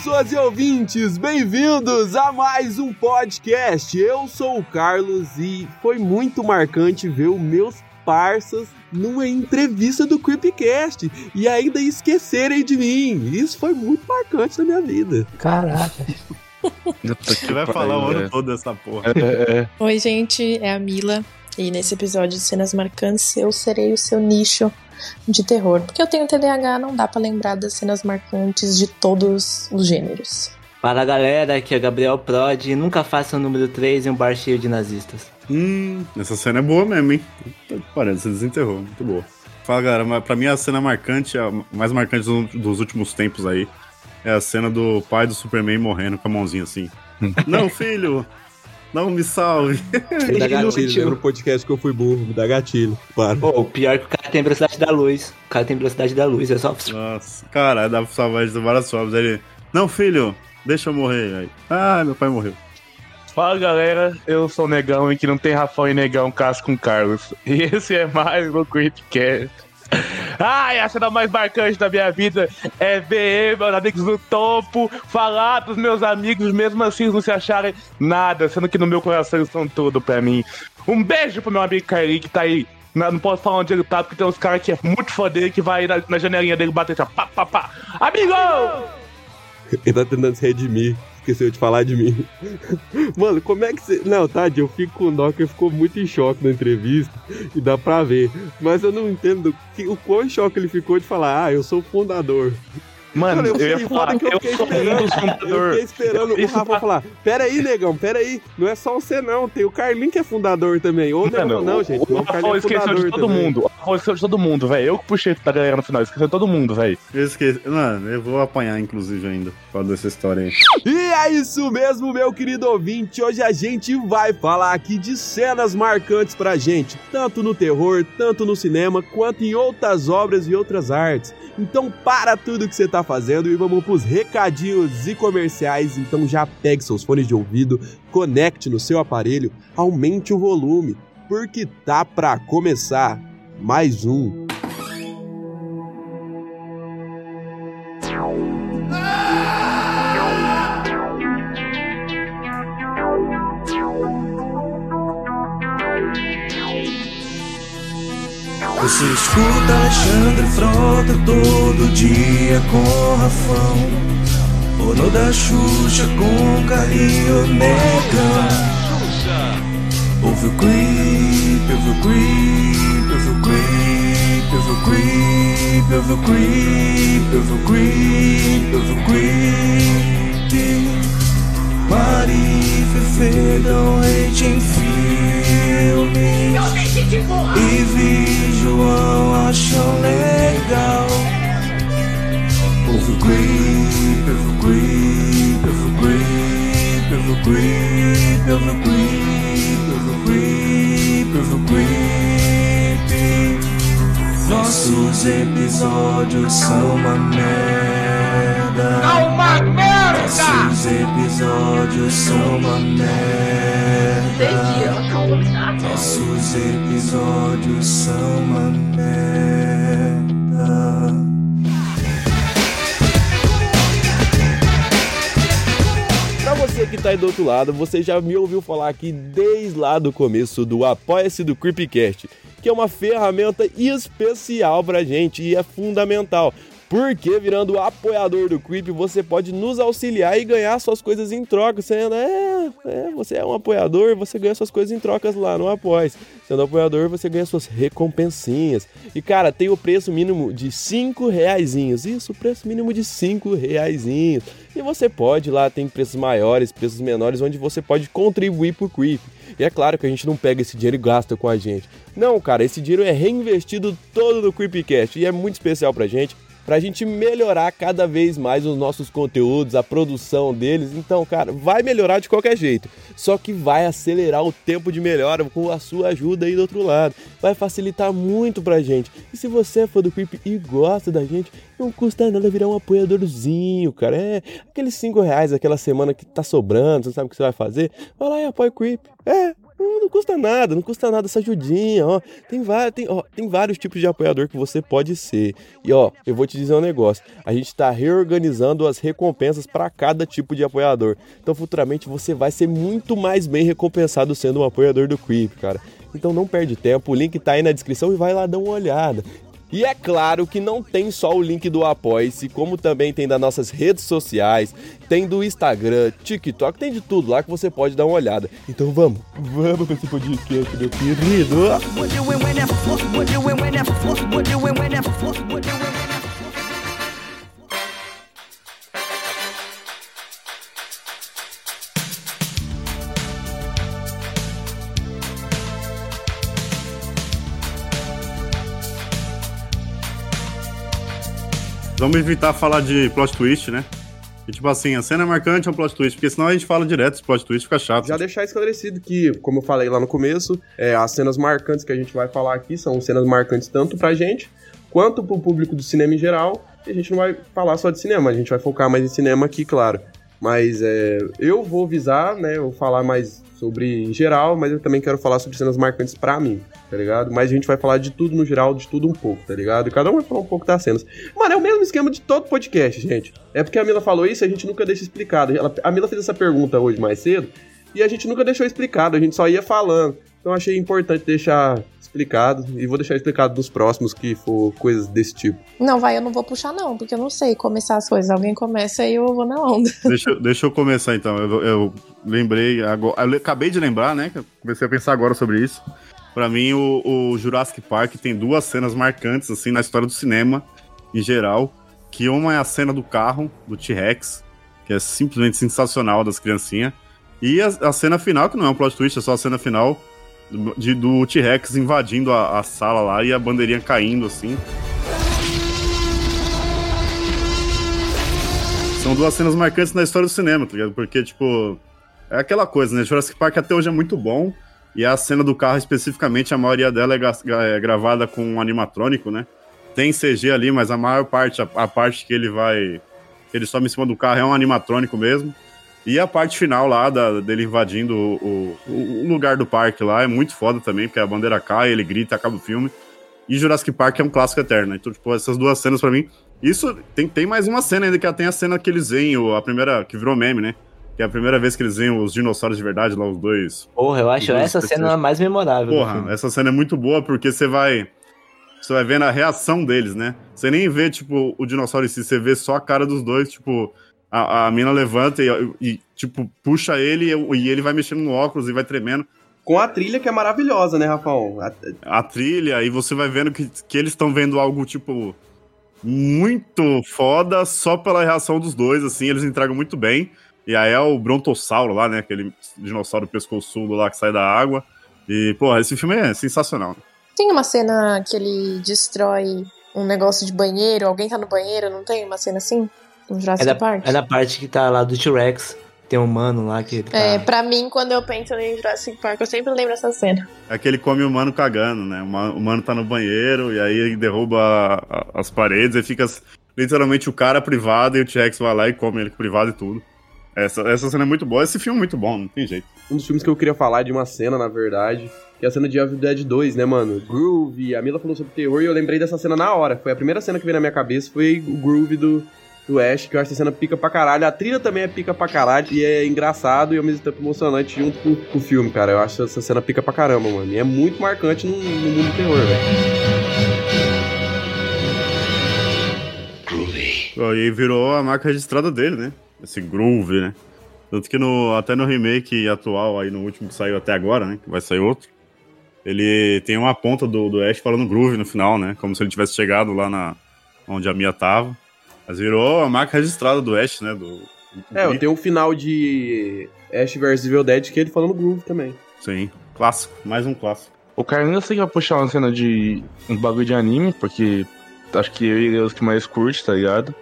pessoas e ouvintes, bem-vindos a mais um podcast. Eu sou o Carlos e foi muito marcante ver os meus parças numa entrevista do Creepcast e ainda esquecerem de mim. Isso foi muito marcante na minha vida. Caraca. Você vai falar o ano todo dessa porra. É, é. Oi, gente, é a Mila. E nesse episódio de cenas marcantes, eu serei o seu nicho de terror. Porque eu tenho TDAH, não dá para lembrar das cenas marcantes de todos os gêneros. Fala galera, aqui é Gabriel Prod e nunca faça o número 3 em um bar cheio de nazistas. Hum, essa cena é boa mesmo, hein? Parece, você desenterrou, muito boa. Fala galera, pra mim a cena marcante, a mais marcante dos últimos tempos aí, é a cena do pai do Superman morrendo com a mãozinha assim. Não, filho, não me salve. Me dá gatilho, no podcast que eu fui burro, me dá gatilho. Para. Pô, o pior é que o cara tem velocidade da luz. O cara tem velocidade da luz, é só. Nossa, cara, dá pra salvar de várias formas. Ele. Não, filho, deixa eu morrer. Aí. Ah, meu pai morreu. Fala galera, eu sou o Negão e que não tem Rafael e Negão caso com Carlos. E esse é mais um Creepcast. Ai, a cena mais marcante da minha vida é ver meus amigos no topo, falar dos meus amigos, mesmo assim não se acharem nada, sendo que no meu coração eles são tudo pra mim. Um beijo pro meu amigo Kylie que tá aí. Não, posso falar onde ele tá, porque tem uns caras que é muito dele que vai na, na janelinha dele bater assim, pá, pá, pá. Amigo! Ele tá tentando se redimir esqueceu de falar de mim. Mano, como é que você. Não, tadinho, eu fico com dó que ficou muito em choque na entrevista e dá pra ver. Mas eu não entendo que, o quão em choque ele ficou de falar, ah, eu sou o fundador. Mano, eu, eu ia falar que eu, eu sou esperando, um dos Eu fiquei esperando o Rafa tá... falar, pera aí, negão, pera aí, não é só você não, tem o Carlinho que é fundador também. Ou não, não, não, gente, o, o, o Rafa é esqueceu de todo também. mundo, o Rafa esqueceu de todo mundo, velho, eu que puxei da galera no final, esqueceu de todo mundo, velho. Eu esqueci, mano, eu vou apanhar inclusive ainda, por dessa história aí. E é isso mesmo, meu querido ouvinte, hoje a gente vai falar aqui de cenas marcantes pra gente, tanto no terror, tanto no cinema, quanto em outras obras e outras artes. Então para tudo que você tá fazendo e vamos pros recadinhos e comerciais. Então já pegue seus fones de ouvido, conecte no seu aparelho, aumente o volume, porque tá pra começar mais um Você escuta Alexandre Frota todo dia com Rafão. Ono da Xuxa com Carlinho Negão Ouve o creep, ouve o creep, ouve o creep, ouve o creep, ouve o creep, ouve o creep, ouve o creep Mari Fefe dão em filmes e vi João acham legal. Ouve o creep, ouve o creep, ouve o creep, ouve o creep, creep, creep. Nossos episódios são uma merda. É uma merda! Nossos episódios são uma merda. Nossos episódios são uma merda. Pra você que tá aí do outro lado, você já me ouviu falar aqui desde lá do começo do Apoia-se do Creepcast, que é uma ferramenta especial pra gente e é fundamental. Porque virando apoiador do Creep, você pode nos auxiliar e ganhar suas coisas em troca. Você é, é, você é um apoiador, você ganha suas coisas em trocas lá no Após. Sendo apoiador, você ganha suas recompensinhas. E cara, tem o preço mínimo de 5 reaisinhos. Isso, preço mínimo de 5 reaisinhos. E você pode lá, tem preços maiores, preços menores, onde você pode contribuir pro Creep. E é claro que a gente não pega esse dinheiro e gasta com a gente. Não, cara, esse dinheiro é reinvestido todo no Creepcast e é muito especial pra gente para a gente melhorar cada vez mais os nossos conteúdos, a produção deles. Então, cara, vai melhorar de qualquer jeito. Só que vai acelerar o tempo de melhora com a sua ajuda aí do outro lado. Vai facilitar muito pra gente. E se você é fã do Creep e gosta da gente, não custa nada virar um apoiadorzinho, cara. É aqueles 5 reais aquela semana que tá sobrando, você sabe o que você vai fazer? Vai lá e apoia o Creep. É, Não, não custa nada, não custa nada essa ajudinha, ó. Tem, tem, ó, tem vários tipos de apoiador que você pode ser. E ó, eu vou te dizer um negócio. A gente tá reorganizando as recompensas para cada tipo de apoiador. Então futuramente você vai ser muito mais bem recompensado sendo um apoiador do Creep, cara. Então não perde tempo, o link tá aí na descrição e vai lá dar uma olhada. E é claro que não tem só o link do Apoia-se, como também tem das nossas redes sociais, tem do Instagram, TikTok, tem de tudo lá que você pode dar uma olhada. Então vamos, vamos para esse podcast, meu querido. Vamos evitar falar de plot twist, né? E, tipo assim, a cena marcante é um plot twist, porque senão a gente fala direto de plot twist, fica chato. Já deixar esclarecido que, como eu falei lá no começo, é, as cenas marcantes que a gente vai falar aqui são cenas marcantes tanto pra gente quanto pro público do cinema em geral. E a gente não vai falar só de cinema, a gente vai focar mais em cinema aqui, claro. Mas é, eu vou visar, né? Eu vou falar mais sobre em geral, mas eu também quero falar sobre cenas marcantes pra mim, tá ligado? Mas a gente vai falar de tudo no geral, de tudo um pouco, tá ligado? E cada um vai falar um pouco das cenas. Mano, é o mesmo esquema de todo podcast, gente. É porque a Mila falou isso e a gente nunca deixa explicado. Ela, a Mila fez essa pergunta hoje mais cedo e a gente nunca deixou explicado, a gente só ia falando. Então achei importante deixar explicado e vou deixar explicado nos próximos que for coisas desse tipo. Não, vai, eu não vou puxar não, porque eu não sei começar as coisas. Alguém começa e eu vou na onda. Deixa, eu- deixa eu começar então. Eu, eu lembrei agora. Eu acabei de lembrar, né? que eu comecei a pensar agora sobre isso. Pra mim, o, o Jurassic Park tem duas cenas marcantes, assim, na história do cinema em geral. Que uma é a cena do carro, do T-Rex, que é simplesmente sensacional das criancinhas. E a, a cena final, que não é um plot twist, é só a cena final do, de- do T-Rex invadindo a, a sala lá e a bandeirinha caindo, assim. São duas cenas marcantes na história do cinema, tá ligado? Porque, tipo, é aquela coisa, né? Jurassic Park até hoje é muito bom. E a cena do carro, especificamente, a maioria dela é, é gravada com um animatrônico, né? Tem CG ali, mas a maior parte, a, a parte que ele vai. que ele sobe em cima do carro é um animatrônico mesmo. E a parte final lá da- dele invadindo o, o- o lugar do parque lá é muito foda também, porque a bandeira cai, ele grita, acaba o filme. E Jurassic Park é um clássico eterno. Então, tipo, essas duas cenas pra mim. Isso tem, tem mais uma cena ainda, que tem a cena que eles veem, a primeira, que virou meme, né? Que é a primeira vez que eles veem os dinossauros de verdade, lá os dois. Porra, eu acho essa cena a mais memorável. Porra, essa cena é muito boa porque você vai. Você vai vendo a reação deles, né? Você nem vê, tipo, o dinossauro em si, você vê só a cara dos dois, tipo, a, a mina levanta e, e, tipo, puxa ele e, e ele vai mexendo no óculos e vai tremendo. Com a trilha que é maravilhosa, né, Rafão? A- A trilha, e você vai vendo que, que eles estão vendo algo, tipo, muito foda só pela reação dos dois, assim, eles entregam muito bem. E aí é o Brontossauro lá, né? Aquele dinossauro pescoçudo lá que sai da água. E, porra, esse filme é sensacional. Tem uma cena que ele destrói um negócio de banheiro, alguém tá no banheiro, não tem uma cena assim? No É Jurassic da, Park? é da parte que tá lá do T-Rex. Tem um mano lá que tá... É, pra mim, quando eu penso em Jurassic Park, eu sempre lembro dessa cena. É que ele come o humano cagando, né? O humano tá no banheiro e aí ele derruba a- a- as paredes e fica literalmente o cara privado e o T-Rex vai lá e come ele privado e tudo. Essa, essa cena é muito boa. Esse filme é muito bom, não tem jeito. Um dos filmes que eu queria falar de uma cena, na verdade, que é a cena de Evil Dead 2, né, mano? Groove, a Mila falou sobre terror e eu lembrei dessa cena na hora. Foi a primeira cena que veio na minha cabeça, foi o Groove do, do Ash, que eu acho essa cena pica pra caralho. A trilha também é pica pra caralho e é engraçado e ao mesmo tempo emocionante junto com, com o filme, cara. Eu acho essa cena pica pra caramba, mano. E é muito marcante no, no mundo do terror, velho. Pô, E aí virou a marca registrada dele, né? Esse groove, né? Tanto que no, até no remake atual, aí no último que saiu até agora, né? Que vai sair outro. Ele tem uma ponta do, do Ash falando groove no final, né? Como se ele tivesse chegado lá na onde a Mia tava. Mas virou a marca registrada do Ash, né? Do, do É, eu tenho um final de Ash vs Evil Dead que ele falando Groove também. Sim, clássico. Mais um clássico. O cara ainda sei que vai puxar uma cena de um bagulho de anime, porque acho que ele é os que mais curte, tá ligado?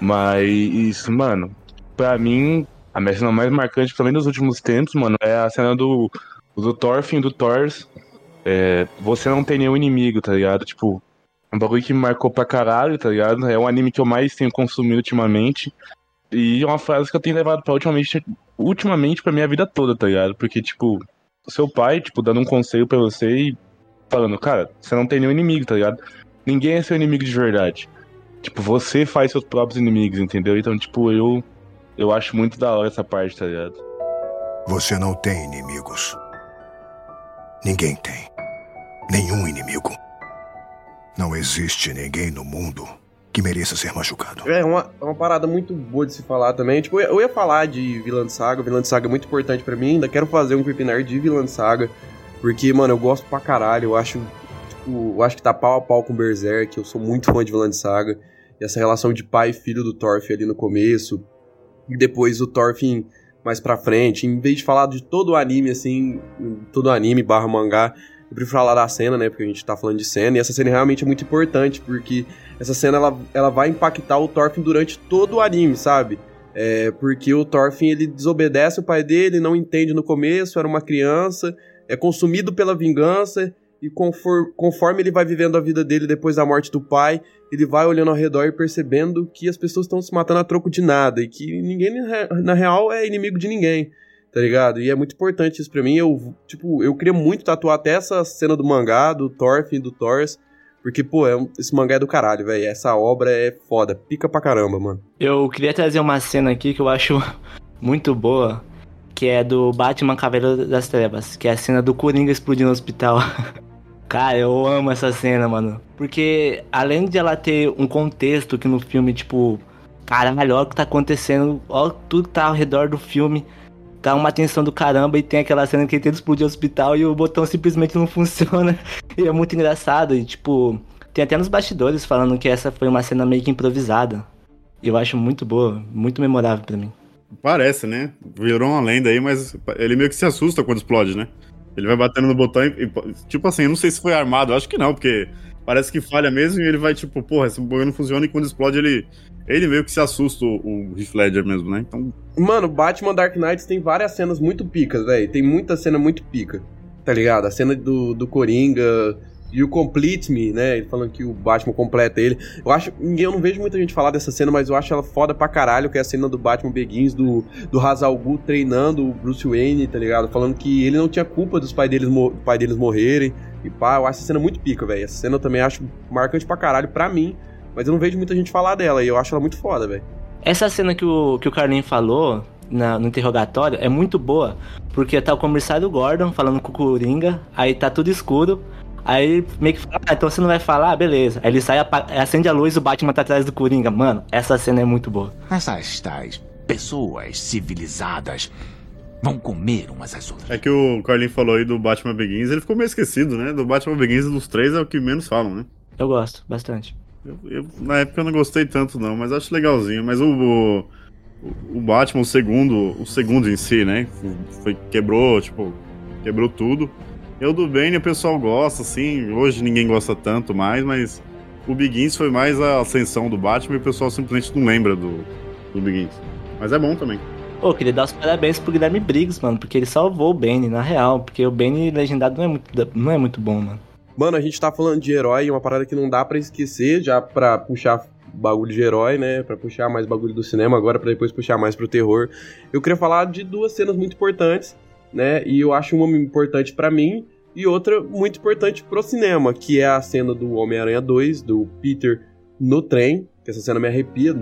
Mas, mano, pra mim, a minha cena mais marcante, também dos últimos tempos, mano, é a cena do, do Thorfinn, do Thors. É, você não tem nenhum inimigo, tá ligado? Tipo, um bagulho que me marcou pra caralho, tá ligado? É um anime que eu mais tenho consumido ultimamente. E é uma frase que eu tenho levado pra ultimamente, ultimamente pra minha vida toda, tá ligado? Porque, tipo, seu pai, tipo, dando um conselho pra você e falando, cara, você não tem nenhum inimigo, tá ligado? Ninguém é seu inimigo de verdade. Tipo, você faz seus próprios inimigos, entendeu? Então, tipo, eu. Eu acho muito da hora essa parte, tá ligado? Você não tem inimigos. Ninguém tem. Nenhum inimigo. Não existe ninguém no mundo que mereça ser machucado. É uma, é uma parada muito boa de se falar também. Tipo, eu ia, falar de Vilã de Saga. Vilã de Saga é muito importante pra mim. Ainda quero fazer um Creepinard de Vilã de Saga. Porque, mano, eu gosto pra caralho. Eu acho, tipo, eu acho que tá pau a pau com Berserk. Eu sou muito fã de Vilã de Saga. E essa relação de pai e filho do Thorfinn ali no começo. E depois o Thorfinn mais pra frente. Em vez de falar de todo o anime, assim, todo anime barra mangá, eu prefiro falar da cena, né? Porque a gente tá falando de cena. E essa cena realmente é muito importante, porque essa cena ela, ela vai impactar o Thorfinn durante todo o anime, sabe? É, porque o Thorfinn ele desobedece o pai dele, não entende no começo, era uma criança, é consumido pela vingança e conforme, conforme ele vai vivendo a vida dele depois da morte do pai, ele vai olhando ao redor e percebendo que as pessoas estão se matando a troco de nada e que ninguém na real é inimigo de ninguém, tá ligado? E é muito importante isso pra mim. Eu, tipo, eu queria muito tatuar até essa cena do mangá, do Thorfinn, do Thors, porque, pô, é um, esse mangá é do caralho, velho. Essa obra é foda, pica pra caramba, mano. Eu queria trazer uma cena aqui que eu acho muito boa, que é do Batman Cavaleiro das Trevas, que é a cena do Coringa explodindo no hospital. Cara, eu amo essa cena, mano. Porque além de ela ter um contexto que no filme, tipo, caralho, olha o que tá acontecendo, olha tudo que tá ao redor do filme. Tá uma tensão do caramba e tem aquela cena que ele tenta explodir o hospital e o botão simplesmente não funciona. E é muito engraçado. E, tipo, tem até nos bastidores falando que essa foi uma cena meio que improvisada. Eu acho muito boa, muito memorável para mim. Parece, né? Virou uma lenda aí, mas ele meio que se assusta quando explode, né? Ele vai batendo no botão e, e, tipo assim, eu não sei se foi armado, acho que não, porque parece que falha mesmo e ele vai tipo, porra, esse botão não funciona e quando explode ele ele meio que se assusta o, o Heath Ledger mesmo, né? Então, mano, Batman Dark Knight tem várias cenas muito picas, velho. Tem muita cena muito pica. Tá ligado? A cena do, do Coringa, o Complete Me, né? Ele falando que o Batman completa ele. Eu acho. Eu não vejo muita gente falar dessa cena, mas eu acho ela foda pra caralho, que é a cena do Batman Begins, do, do Hazal Gu treinando o Bruce Wayne, tá ligado? Falando que ele não tinha culpa dos pais deles, pai deles morrerem. E pá, eu acho essa cena muito pica, velho. Essa cena eu também acho marcante pra caralho pra mim. Mas eu não vejo muita gente falar dela, e eu acho ela muito foda, velho. Essa cena que o, que o Carlinhos falou na, no interrogatório é muito boa, porque tá o comissário Gordon falando com o Coringa, aí tá tudo escuro, Aí meio que fala, ah, então você não vai falar? Beleza. Aí ele sai, acende a luz e o Batman tá atrás do Coringa. Mano, essa cena é muito boa. Essas tais pessoas civilizadas vão comer umas às outras. É que o Carlin falou aí do Batman Begins, ele ficou meio esquecido, né? Do Batman Begins dos três é o que menos falam, né? Eu gosto, bastante. Eu, eu, na época eu não gostei tanto, não, mas acho legalzinho. Mas o, o, o Batman, o segundo, o segundo em si, né? Foi, quebrou, tipo, quebrou tudo. Eu do Bane o pessoal gosta, assim. Hoje ninguém gosta tanto mais, mas o Begins foi mais a ascensão do Batman e o pessoal simplesmente não lembra do, do Begins. Mas é bom também. Pô, queria dar os parabéns pro Guilherme Briggs, mano, porque ele salvou o Bane, na real. Porque o Bane legendado não é muito, não é muito bom, mano. Mano, a gente tá falando de herói, uma parada que não dá para esquecer, já pra puxar bagulho de herói, né? Pra puxar mais bagulho do cinema, agora para depois puxar mais pro terror. Eu queria falar de duas cenas muito importantes, né? E eu acho uma importante para mim e outra muito importante pro cinema, que é a cena do Homem-Aranha 2, do Peter no trem, que essa cena me arrepia.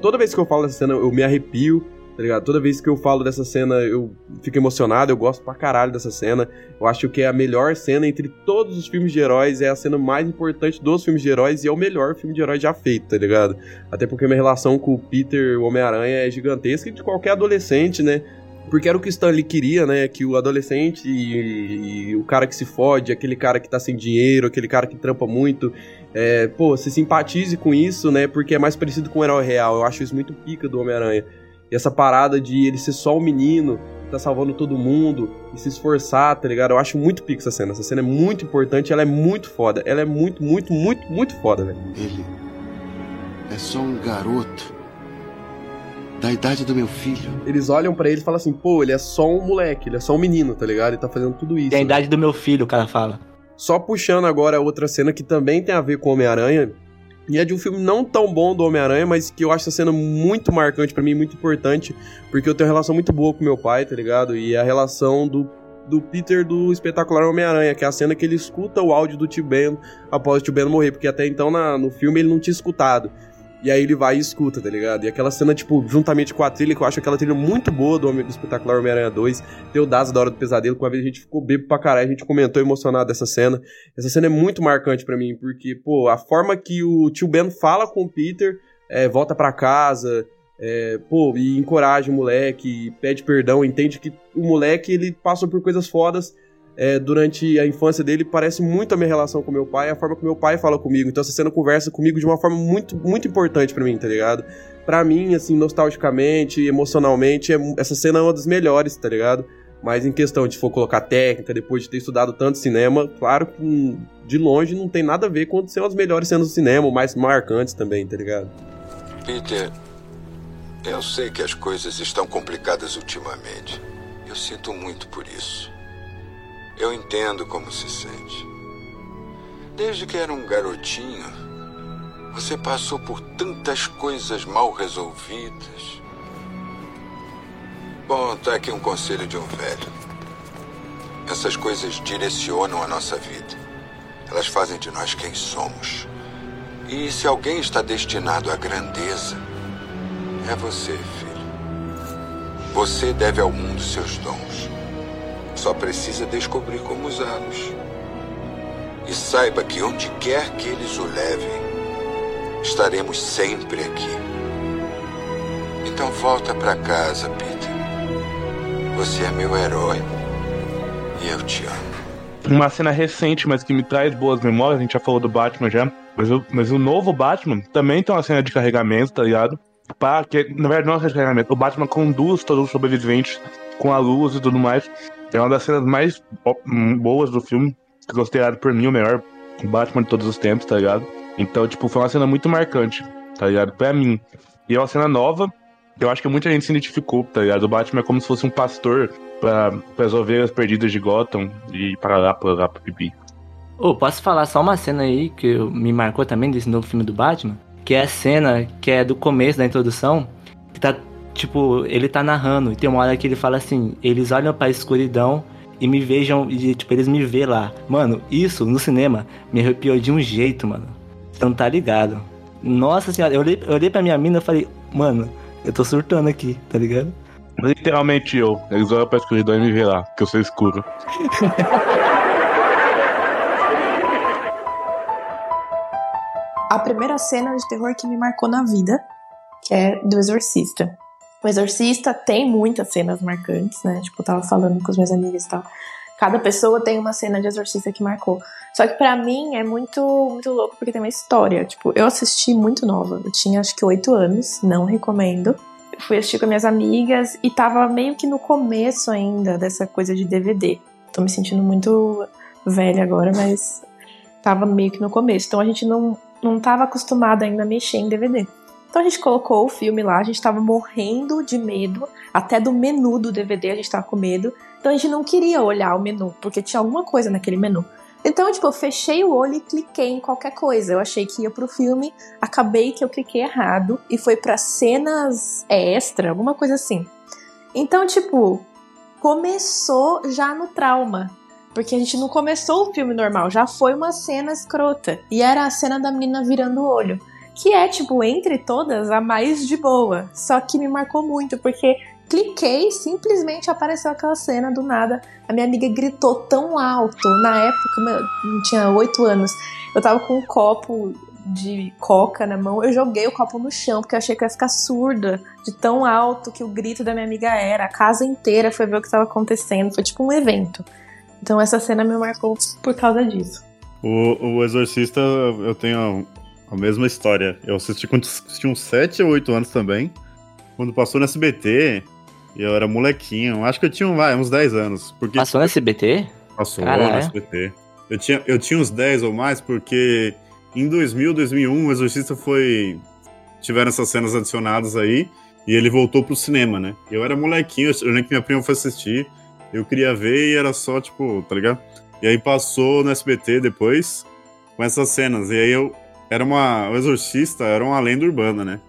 Toda vez que eu falo dessa cena, eu me arrepio, tá ligado? Toda vez que eu falo dessa cena, eu fico emocionado, eu gosto pra caralho dessa cena. Eu acho que é a melhor cena entre todos os filmes de heróis, é a cena mais importante dos filmes de heróis e é o melhor filme de herói já feito, tá ligado? Até porque minha relação com o Peter, o Homem-Aranha, é gigantesca de qualquer adolescente, né? Porque era o que o Stanley queria, né? Que o adolescente e, e, o cara que se fode, aquele cara que tá sem dinheiro, aquele cara que trampa muito, é, pô, se simpatize com isso, né? Porque é mais parecido com o herói real. Eu acho isso muito pica do Homem-Aranha. E essa parada de ele ser só um menino, que tá salvando todo mundo, e se esforçar, tá ligado? Eu acho muito pica essa cena. Essa cena é muito importante, ela é muito foda. Ela é muito, muito, muito, muito foda, velho. Ele é só um garoto da idade do meu filho. Eles olham para ele e falam assim, pô, ele é só um moleque, ele é só um menino, tá ligado? Ele tá fazendo tudo isso. Da idade do meu filho, o cara fala. Só puxando agora outra cena que também tem a ver com Homem-Aranha, e é de um filme não tão bom do Homem-Aranha, mas que eu acho essa cena muito marcante para mim, muito importante, porque eu tenho uma relação muito boa com meu pai, tá ligado? E a relação do do Peter do espetacular Homem-Aranha, que é a cena que ele escuta o áudio do Tio Ben após o Tio Ben morrer, porque até então na, no filme ele não tinha escutado. E aí ele vai e escuta, tá ligado? E aquela cena, tipo, juntamente com a trilha, que eu acho aquela trilha muito boa do, Homem- do espetacular Homem-Aranha 2, tem o da Hora do Pesadelo, que uma vez a gente ficou bebo pra caralho, a gente comentou emocionado dessa cena. Essa cena é muito marcante pra mim, porque, pô, a forma que o tio Ben fala com o Peter, é, volta pra casa, é, pô, e encoraja o moleque, pede perdão, entende que o moleque, ele passou por coisas fodas é, durante a infância dele, parece muito a minha relação com meu pai, a forma que meu pai fala comigo. Então essa cena conversa comigo de uma forma muito, muito importante pra mim, tá ligado? Pra mim, assim, nostalgicamente, emocionalmente, é- essa cena é uma das melhores, tá ligado? Mas em questão de for colocar técnica, depois de ter estudado tanto cinema, claro que de longe não tem nada a ver com ser as melhores cenas do cinema, mais marcantes também, tá ligado? Peter, eu sei que as coisas estão complicadas ultimamente. Eu sinto muito por isso. Eu entendo como se sente. Desde que era um garotinho, você passou por tantas coisas mal resolvidas. Bom, tá aqui um conselho de um velho. Essas coisas direcionam a nossa vida. Elas fazem de nós quem somos. E se alguém está destinado à grandeza, é você, filho. Você deve ao mundo seus dons. Só precisa descobrir como usá-los. E saiba que onde quer que eles o levem, estaremos sempre aqui. Então volta para casa, Peter. Você é meu herói. E eu te amo. Uma cena recente, mas que me traz boas memórias, a gente já falou do Batman já. Mas o, mas o novo Batman também tem uma cena de carregamento, tá ligado? Pra, que, na verdade, não é carregamento. O Batman conduz todos os sobreviventes com a luz e tudo mais. É uma das cenas mais hum, boas do filme. Considerado por mim o melhor Batman de todos os tempos, tá ligado? Então, tipo, foi uma cena muito marcante, tá ligado? Pra mim. E é uma cena nova, que eu acho que muita gente se identificou, tá ligado? O Batman é como se fosse um pastor pra, as ovelhas perdidas de Gotham e para lá, para lá, para pipi. Ô, posso falar só uma cena aí que me marcou também desse novo filme do Batman? Que é a cena que é do começo da introdução, que tá, tipo, ele tá narrando, e tem uma hora que ele fala assim, eles olham pra escuridão e me vejam, e tipo, eles me vê lá. Mano, isso no cinema me arrepiou de um jeito, mano. Você não tá ligado. Nossa senhora, eu olhei, eu olhei pra minha mina e falei, mano, eu tô surtando aqui, tá ligado? Literalmente eu. Eles olham pra escuridão e me vê lá, que eu sou escuro. A primeira cena de terror que me marcou na vida, que é do Exorcista. O Exorcista tem muitas cenas marcantes, né? Tipo, eu tava falando com os meus amigos e tal. Cada pessoa tem uma cena de Exorcista que marcou. Só que pra mim é muito, muito louco porque tem uma história. Tipo, eu assisti muito nova. Eu tinha acho que oito anos, não recomendo. Eu fui assistir com minhas amigas e tava meio que no começo ainda dessa coisa de DVD. Tô me sentindo muito velha agora, mas tava meio que no começo. Então a gente não, não tava acostumado ainda a mexer em DVD. Então a gente colocou o filme lá, a gente tava morrendo de medo, até do menu do DVD a gente tava com medo. Então a gente não queria olhar o menu, porque tinha alguma coisa naquele menu. Então, tipo, eu fechei o olho e cliquei em qualquer coisa. Eu achei que ia pro filme, acabei que eu cliquei errado e foi pra cenas extra, alguma coisa assim. Então, tipo, começou já no trauma. Porque a gente não começou o filme normal, já foi uma cena escrota. E era a cena da menina virando o olho. Que é, tipo, entre todas, a mais de boa. Só que me marcou muito, porque cliquei, simplesmente apareceu aquela cena do nada. A minha amiga gritou tão alto. Na época, eu tinha oito anos. Eu tava com um copo de coca na mão. Eu joguei o copo no chão, porque eu achei que eu ia ficar surda de tão alto que o grito da minha amiga era. A casa inteira foi ver o que estava acontecendo. Foi tipo um evento. Então essa cena me marcou por causa disso. O, o Exorcista, eu tenho a, mesma história. Eu assisti quando tinha uns 7 ou 8 anos também. Quando passou no SBT, eu era molequinho. Acho que eu tinha vai, uns 10 anos. Porque Passou no SBT? Passou Caralho. no SBT. Eu tinha, eu tinha uns 10 ou mais, porque em 2000, 2001, o Exorcista foi. Tiveram essas cenas adicionadas aí. E ele voltou pro cinema, né? Eu era molequinho, eu lembro que minha prima foi assistir. Eu queria ver e era só, tipo, tá ligado? E aí passou no SBT depois com essas cenas. E aí eu. Era uma. O Exorcista era uma lenda urbana, né?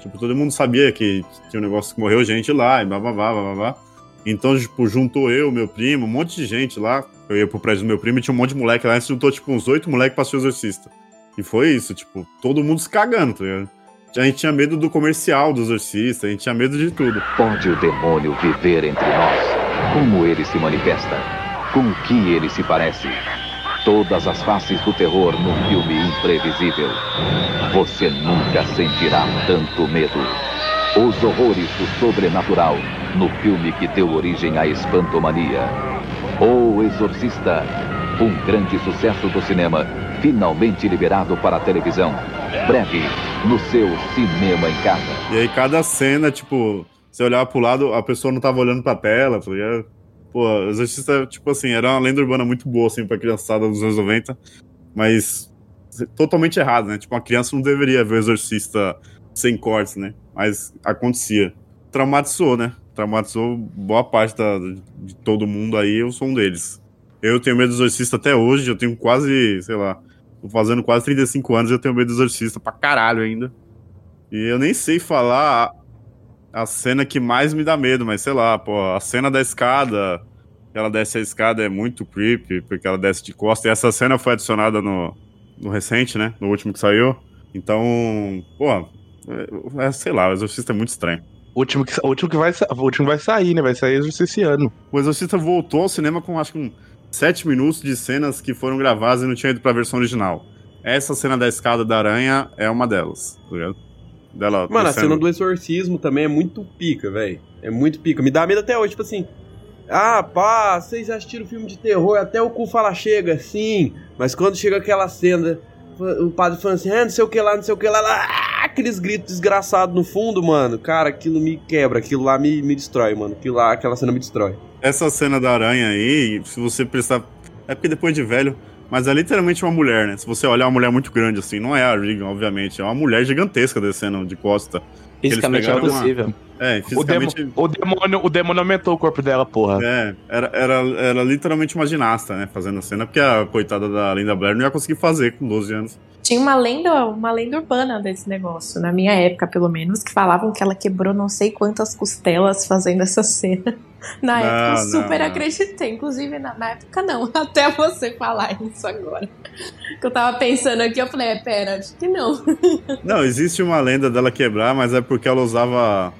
Tipo, todo mundo sabia que tinha um negócio que morreu gente lá e blá. blá. Então, tipo, juntou eu, meu primo, um monte de gente lá. Eu ia pro prédio do meu primo e tinha um monte de moleque lá. Gente juntou, tipo, uns oito moleques pra o Exorcista. E foi isso, tipo, todo mundo se cagando, tá ligado? A gente tinha medo do comercial do Exorcista, a gente tinha medo de tudo. Pode o demônio viver entre nós? Como ele se manifesta? Com que ele se parece? Todas as faces do terror num filme imprevisível. Você nunca sentirá tanto medo. Os horrores do sobrenatural no filme que deu origem à espantomania. O Exorcista, um grande sucesso do cinema, finalmente liberado para a televisão. Breve, no seu cinema em casa. E aí cada cena, tipo, você olhava pro lado, a pessoa não tava olhando pra tela, ligado? Pô, Exorcista, tipo assim, era uma lenda urbana muito boa, assim, pra criançada dos anos 90, mas totalmente errado, né? Tipo, uma criança não deveria ver o Exorcista sem cortes, né? Mas acontecia. Traumatizou, né? Traumatizou boa parte da, de todo mundo aí, eu sou um deles. Eu tenho medo do Exorcista até hoje, eu tenho quase, sei lá, tô fazendo quase 35 anos e eu tenho medo do Exorcista pra caralho ainda. E eu nem sei falar a cena que mais me dá medo, mas sei lá, pô, a cena da escada, ela desce a escada é muito creepy, porque ela desce de costa, e essa cena foi adicionada no, no recente, né, no último que saiu, então, pô, é, é, sei lá, o Exorcista é muito estranho. O último que, o último que vai, o último vai sair, né, vai sair Exorcista esse ano. O Exorcista voltou ao cinema com, acho que, um, sete minutos de cenas que foram gravadas e não tinha ido pra versão original. Essa cena da escada da aranha é uma delas, tá ligado? Dela Mano, a cena do exorcismo também é muito pica, velho. É muito pica. Me dá medo até hoje, tipo assim. Ah, pá, vocês já assistiram filme de terror, até o cu fala chega, sim. Mas quando chega aquela cena, o padre falando assim, ah, não sei o que lá, não sei o que lá, lá ah, aqueles gritos desgraçados no fundo, mano. Cara, aquilo me quebra, aquilo lá me, me destrói, mano. Aquilo lá, aquela cena me destrói. Essa cena da aranha aí, se você prestar. É porque depois de velho. Mas é literalmente uma mulher, né? Se você olhar uma mulher muito grande assim, não é a Regan, obviamente. É uma mulher gigantesca descendo de costa. Fisicamente é impossível. Uma... É, O, fisicamente. demo- o demônio, o demônio aumentou o corpo dela, porra. É, era, era, era literalmente uma ginasta, né? Fazendo a cena, porque a coitada da Linda Blair não ia conseguir fazer com 12 anos. Tinha uma lenda, uma lenda urbana desse negócio, na minha época, pelo menos, que falavam que ela quebrou não sei quantas costelas fazendo essa cena. Na Não, época eu super não. acreditei. Inclusive, na, na época não, até você falar isso agora. Que eu tava pensando aqui, eu falei, é, pera, acho que não. Não, existe uma lenda dela quebrar, mas é porque ela usava.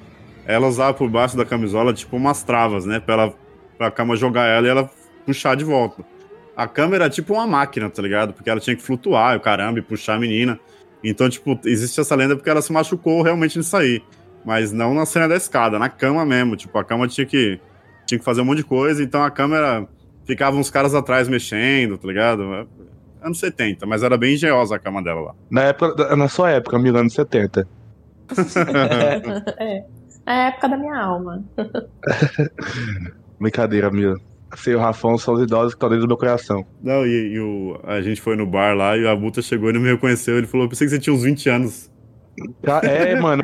Ela usava por baixo da camisola, tipo, umas travas, né? Pra, ela, pra cama jogar ela e ela puxar de volta. A câmera é tipo uma máquina, tá ligado? Porque ela tinha que flutuar, o caramba, e puxar a menina. Então, tipo, existe essa lenda porque ela se machucou realmente nisso aí. Mas não na cena da escada, na cama mesmo. Tipo, a cama tinha que, tinha que fazer um monte de coisa, então a câmera ficava uns caras atrás mexendo, tá ligado? Anos 70, mas era bem engenhosa a cama dela lá. Na, época, na sua época, mil anos 70. é. É a época da minha alma. Brincadeira, Mila. Você e o Rafão são os idosos que estão dentro do meu coração. Não, e, e o, a gente foi no bar lá e a Buta chegou e não me reconheceu. Ele falou: pensei que você tinha uns 20 anos. Ca- É, mano.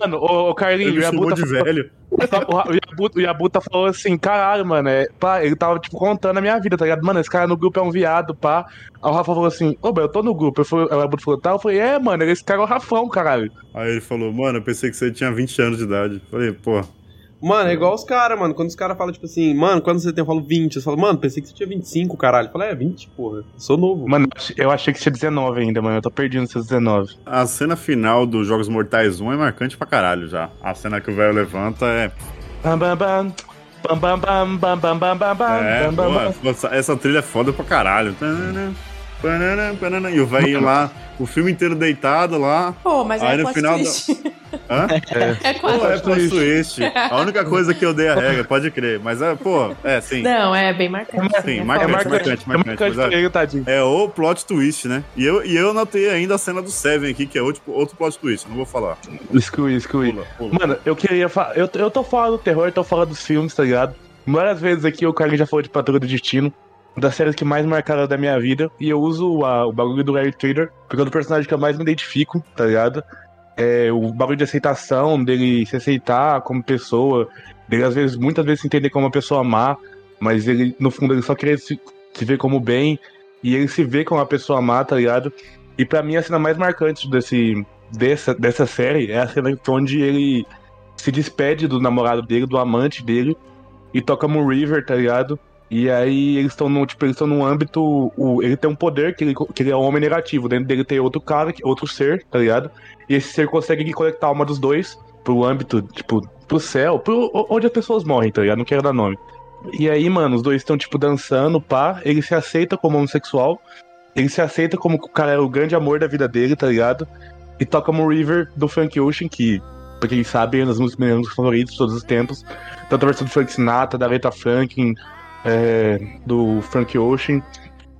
Mano, ô, ô Carlinhos, Ele o Yabuta de falou- velho. O Yabuta, o Yabuta falou assim, caralho, mano, é, pá, ele tava, tipo, contando a minha vida, tá ligado? Mano, esse cara no grupo é um viado, pá. Aí o Rafa falou assim, ô, eu tô no grupo. Eu falei, aí o Yabuta falou, tá? Eu falei, é, mano, esse cara é o Rafão, caralho. Aí ele falou: mano, eu pensei que você tinha 20 anos de idade. Falei, pô. Mano, é igual os caras, mano. Quando os caras falam, tipo assim, mano, quando você tem, eu falo 20. Eu falo, mano, pensei que você tinha 25, caralho. Eu falo, é, 20, porra. Eu sou novo. Mano, eu achei que tinha 19 ainda, mano. Eu tô perdido nos seus 19. A cena final dos Jogos Mortais 1 é marcante pra caralho já. A cena que o velho levanta é. Bam, bam, bam. Bam, bam, bam, bam, bam, bam, É, bam, bam, pô, bam. essa, trilha é foda pra caralho. Tanana, panana, panana, E o velho lá, o filme inteiro deitado lá. Pô, mas Aí é no plot final. twist. Do... Hã? É quase Pô, é plot twist. A única coisa que eu dei a regra, pode crer. Mas é, pô, é, sim. Não, é bem marcante. Sim, é marcante, foda. marcante, marcante, marcante ele, tadinho. É o plot twist, né? E eu, e eu notei ainda a cena do Seven aqui, que é outro, outro plot twist, não vou falar. Exclui, exclui. Mano, eu queria falar. Eu, eu tô falando do terror, eu tô falando dos filmes, tá ligado? Várias vezes aqui o Carlinhos já falou de Patrulha do Destino. Das séries que mais marcaram da minha vida. E eu uso a- o bagulho do Larry Trader, porque é o personagem que eu mais me identifico, tá ligado? É o bagulho de aceitação, dele se aceitar como pessoa, dele às vezes, muitas vezes se entender como uma pessoa má, mas ele, no fundo, ele só queria se, se ver como bem, e ele se vê como uma pessoa má, tá ligado? E pra mim a cena mais marcante desse, dessa, dessa série é a cena onde ele se despede do namorado dele, do amante dele, e toca Moon River, tá ligado? E aí eles estão no, tipo, eles num âmbito. O, ele tem um poder que ele, que ele é um homem negativo. Dentro dele tem outro cara, outro ser, tá ligado? E esse ser consegue conectar uma dos dois pro âmbito, tipo, pro céu, pro, onde as pessoas morrem, tá ligado? Não quero dar nome. E aí, mano, os dois estão, tipo, dançando, pá. Ele se aceita como homossexual. Ele se aceita como o cara é o grande amor da vida dele, tá ligado? E toca Moon River do Frank Ocean, que, pra quem sabe, é uma das músicas favoritas de todos os tempos. Tanto a versão do Frank Sinatra, da Aretha Franklin, é, do Frank Ocean.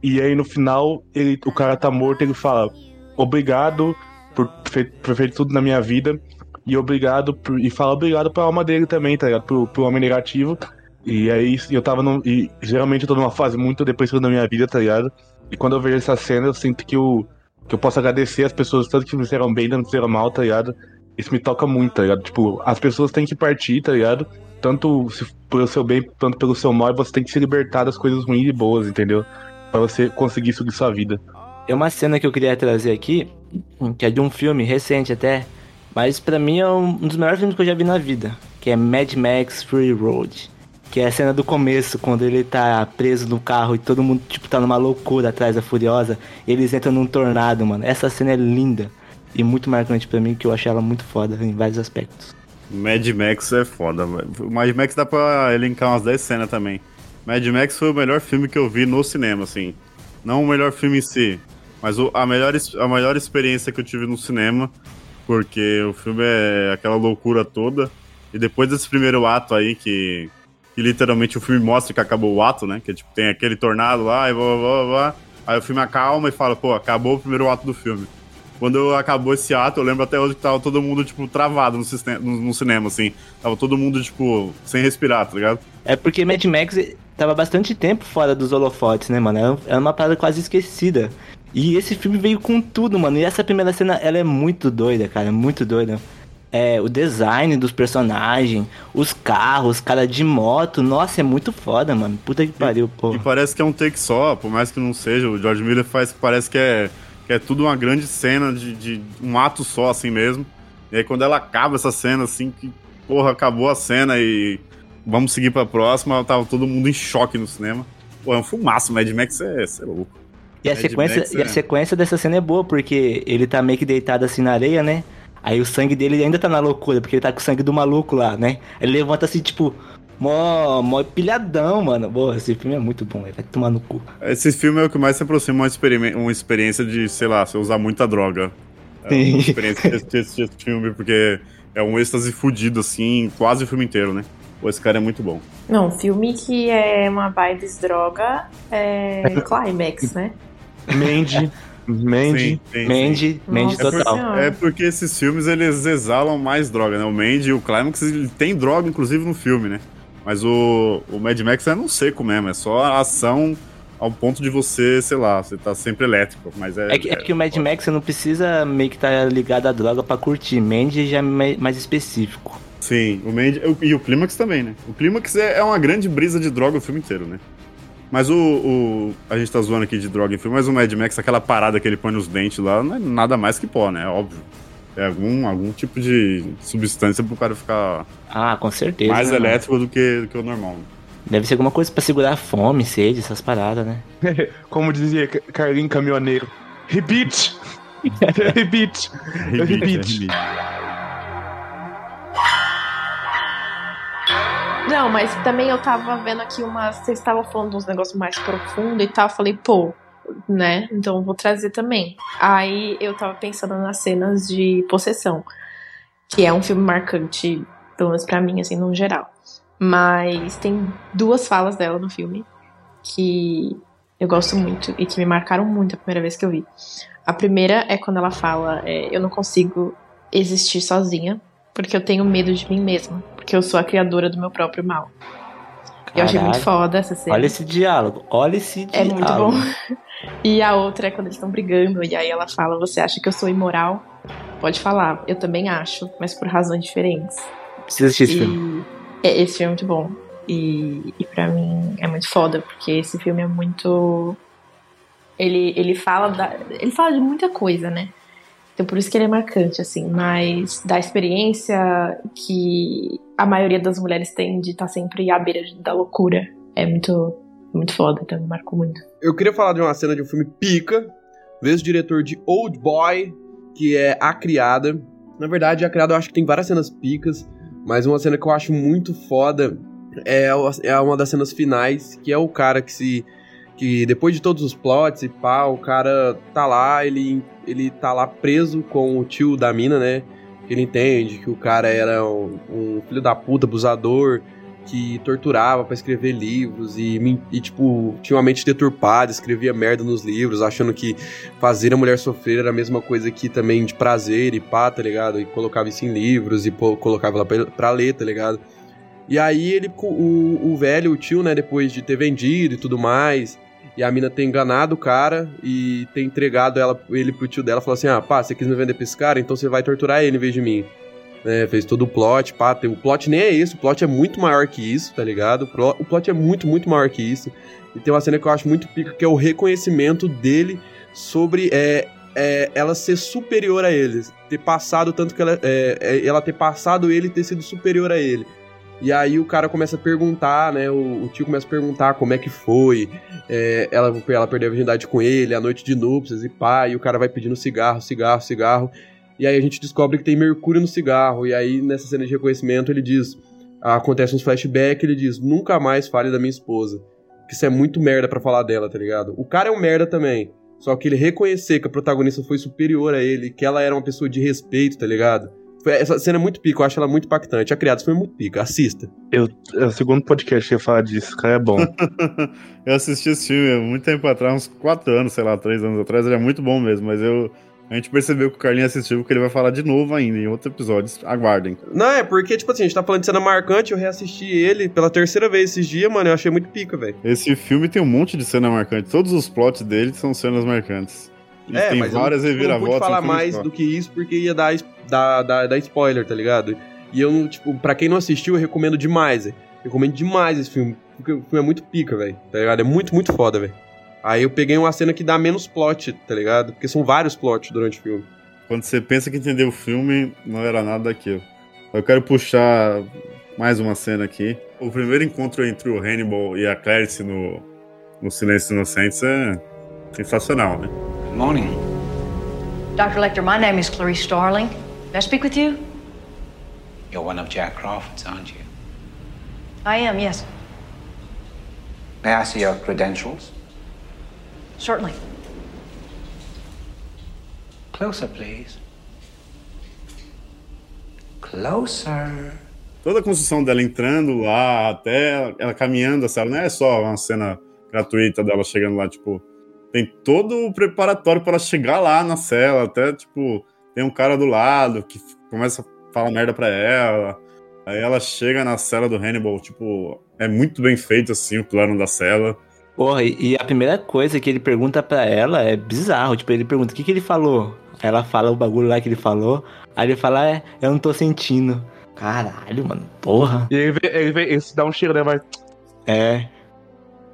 E aí no final, ele, o cara tá morto ele fala: Obrigado por ter feito tudo na minha vida. E obrigado por, e fala obrigado pra alma dele também, tá ligado? Pro, pro homem negativo. E aí eu tava no, E geralmente eu tô numa fase muito depressiva da minha vida, tá ligado? E quando eu vejo essa cena, eu sinto que eu, que eu posso agradecer as pessoas, tanto que me fizeram bem, tanto que fizeram mal, tá ligado? Isso me toca muito, tá ligado? Tipo, as pessoas têm que partir, tá ligado? tanto pelo seu bem, tanto pelo seu mal, você tem que se libertar das coisas ruins e boas, entendeu? Para você conseguir seguir sua vida. Tem uma cena que eu queria trazer aqui, que é de um filme recente até, mas para mim é um dos melhores filmes que eu já vi na vida, que é Mad Max Fury Road. Que é a cena do começo, quando ele tá preso no carro e todo mundo, tipo, tá numa loucura atrás da Furiosa. Eles entram num tornado, mano. Essa cena é linda e muito marcante para mim, que eu achei ela muito foda em vários aspectos. Mad Max é foda. O Mad Max dá pra elencar umas 10 cenas também. Mad Max foi o melhor filme que eu vi no cinema, assim. Não o melhor filme em si, mas a, melhor, a melhor experiência que eu tive no cinema, porque o filme é aquela loucura toda. E depois desse primeiro ato aí, que, que literalmente o filme mostra que acabou o ato, né? Que tipo, tem aquele tornado lá e blá blá blá blá. Aí o filme acalma e fala, pô, acabou o primeiro ato do filme. Quando acabou esse ato, eu lembro até hoje que tava todo mundo, tipo, travado no, sistema, no, no, cinema, assim. Tava todo mundo, tipo, sem respirar, tá ligado? É porque Mad Max tava bastante tempo fora dos holofotes, né, mano? Era uma parada quase esquecida. E esse filme veio com tudo, mano. E essa primeira cena, ela é muito doida, cara, muito doida. É, o design dos personagens, os carros, cara de moto, nossa, é muito foda, mano. Puta que pariu, pô. E parece que é um take só, por mais que não seja. O George Miller faz que parece que é que é tudo uma grande cena de, de, um ato só, assim mesmo. E aí quando ela acaba essa cena, assim, que, porra, acabou a cena e vamos seguir pra próxima, tava todo mundo em choque no cinema. Pô, é um fumaço, Mad Max é, é louco. E a, sequência, Max, e a é... sequência dessa cena é boa, porque ele tá meio que deitado assim na areia, né? Aí o sangue dele ainda tá na loucura, porque ele tá com o sangue do maluco lá, né? Ele levanta assim, tipo, Mó, mó pilhadão, mano. Boa, esse filme é muito bom, vai tomar no cu. Esse filme é o que mais se aproxima uma, uma experiência de, sei lá, você usar muita droga. É Sim. uma experiência de assistir esse filme, porque é um êxtase fudido, assim, quase o filme inteiro, né? Pô, esse cara é muito bom. Não, filme que é uma vibes droga é Climax, né? Mandy. Mandy. Mandy, Mandy total. É, porque esses filmes eles exalam mais droga, né? O Mandy e o Climax ele tem droga, inclusive, no filme, né? Mas o, o Mad Max é não seco mesmo, é só a ação ao ponto de você, sei lá, você tá sempre elétrico, mas é... É que, é que o Mad Max você não precisa meio que estar tá ligado à droga pra curtir, Mandy já é mais específico. Sim, o Mandy e o Clímax também, né? O Clímax é, é uma grande brisa de droga o filme inteiro, né? Mas o, o, A gente tá zoando aqui de droga em filme, mas o Mad Max, aquela parada que ele põe nos dentes lá, não é nada mais que pó, né? É óbvio. É algum, algum tipo de substância pro cara ficar. Ah, com certeza. Mais né, elétrico do que, do que o normal. Deve ser alguma coisa para segurar a fome, sede, essas paradas, né? Como dizia Carlinhos Caminhoneiro. Repeat! Repeat! Repeat! Não, mas também eu tava vendo aqui umas. Vocês estavam falando de uns negócios mais profundos e tal. Eu falei, pô, né? Então vou trazer também. Aí eu tava pensando nas cenas de possessão, que é um filme marcante, pelo menos pra mim, assim, no geral. Mas tem duas falas dela no filme que eu gosto muito e que me marcaram muito a primeira vez que eu vi. A primeira é quando ela fala: é, Eu não consigo existir sozinha porque eu tenho medo de mim mesma, porque eu sou a criadora do meu próprio mal. Caralho. Eu achei muito foda essa cena. Olha esse diálogo, olha esse diálogo. É muito bom. E a outra é quando eles estão brigando, e aí ela fala: Você acha que eu sou imoral? Pode falar, eu também acho, mas por razões diferentes. Precisa assistir esse filme. É, esse filme é muito bom. E, e para mim é muito foda, porque esse filme é muito. Ele, ele fala da, ele fala de muita coisa, né? Então por isso que ele é marcante, assim. Mas da experiência que a maioria das mulheres tem de estar sempre à beira da loucura, é muito, muito foda, então me marcou muito. Eu queria falar de uma cena de um filme pica, vezes diretor de Old Boy, que é A Criada. Na verdade, A Criada eu acho que tem várias cenas picas, mas uma cena que eu acho muito foda é, é uma das cenas finais, que é o cara que se. que depois de todos os plots e pá, o cara tá lá, ele, ele tá lá preso com o tio da mina, né? Ele entende que o cara era um, um filho da puta, abusador, que torturava para escrever livros e, e, tipo, tinha uma mente deturpada, escrevia merda nos livros, achando que fazer a mulher sofrer era a mesma coisa que também de prazer e pá, tá ligado? E colocava isso em livros e pô, colocava lá pra, ler, tá ligado? E aí ele, o, o velho, o tio, né, depois de ter vendido e tudo mais, e a mina ter enganado o cara e ter entregado ela, ele pro tio dela, falou assim: Ah, pá, você quis me vender pra esse cara, então você vai torturar ele em vez de mim. É, fez todo o plot, pá, o plot nem é esse, o plot é muito maior que isso, tá ligado? O plot é muito, muito maior que isso. E tem uma cena que eu acho muito pica, que é o reconhecimento dele sobre é, é, ela ser superior a ele. Ter passado tanto que ela. É, é ela ter passado ele e ter sido superior a ele. E aí o cara começa a perguntar, né? O, o tio começa a perguntar como é que foi. É, ela, ela perdeu a virgindade com ele, a noite de núpcias e pá. E o cara vai pedindo cigarro, cigarro, cigarro. E aí a gente descobre que tem mercúrio no cigarro. E aí nessa cena de reconhecimento ele diz. Acontece uns flashbacks, ele diz: Nunca mais fale da minha esposa. Que isso é muito merda para falar dela, tá ligado? O cara é um merda também. Só que ele reconhecer que a protagonista foi superior a ele, que ela era uma pessoa de respeito, tá ligado? Essa cena é muito pica, eu acho ela muito impactante. A Criados foi muito pica, assista. Eu, é o segundo podcast que ia falar disso, cara, é bom. eu assisti esse filme há muito tempo atrás, uns 4 anos, sei lá, 3 anos atrás, ele é muito bom mesmo, mas eu. A gente percebeu que o Carlinhos assistiu porque ele vai falar de novo ainda em outros episódios. Aguardem. Não, é porque, tipo assim, a gente tá falando de cena marcante, eu reassisti ele pela terceira vez esses dias, mano, eu achei muito pica, velho. Esse filme tem um monte de cena marcante. Todos os plots dele são cenas marcantes. E é, tem mas várias eu, reviravoltas. Eu não pude falar mais do que isso porque ia dar, dar, dar, dar spoiler, tá ligado? E eu, tipo, pra quem não assistiu, eu recomendo demais, véio. Recomendo demais esse filme. Porque o filme é muito pica, velho. Tá ligado? É muito, muito foda, velho. Aí eu peguei uma cena que dá menos plot, tá ligado? Porque são vários plots durante o filme. Quando você pensa que entendeu o filme, não era nada daquilo. Eu quero puxar mais uma cena aqui. O primeiro encontro entre o Hannibal e a Clarice no, no Silêncio Inocentes é sensacional, né? Good morning. Dr. Lecter, my name is Clarice Starling. May I speak with you? You're one of Jack Crawford's, aren't you? I am, yes. May I see your credentials? Certainly. Closer, please. Closer. Toda a construção dela entrando lá, até ela caminhando a sala, não é só uma cena gratuita dela chegando lá, tipo, tem todo o preparatório para ela chegar lá na cela, até tipo, tem um cara do lado que começa a falar merda pra ela. Aí ela chega na cela do Hannibal, tipo, é muito bem feito assim o plano da cela. Porra, e a primeira coisa que ele pergunta para ela é bizarro. Tipo, ele pergunta o que, que ele falou. Aí ela fala o bagulho lá que ele falou. Aí ele fala, é, eu não tô sentindo. Caralho, mano, porra. E ele, ele, ele, ele dá um cheiro, né? Vai. É.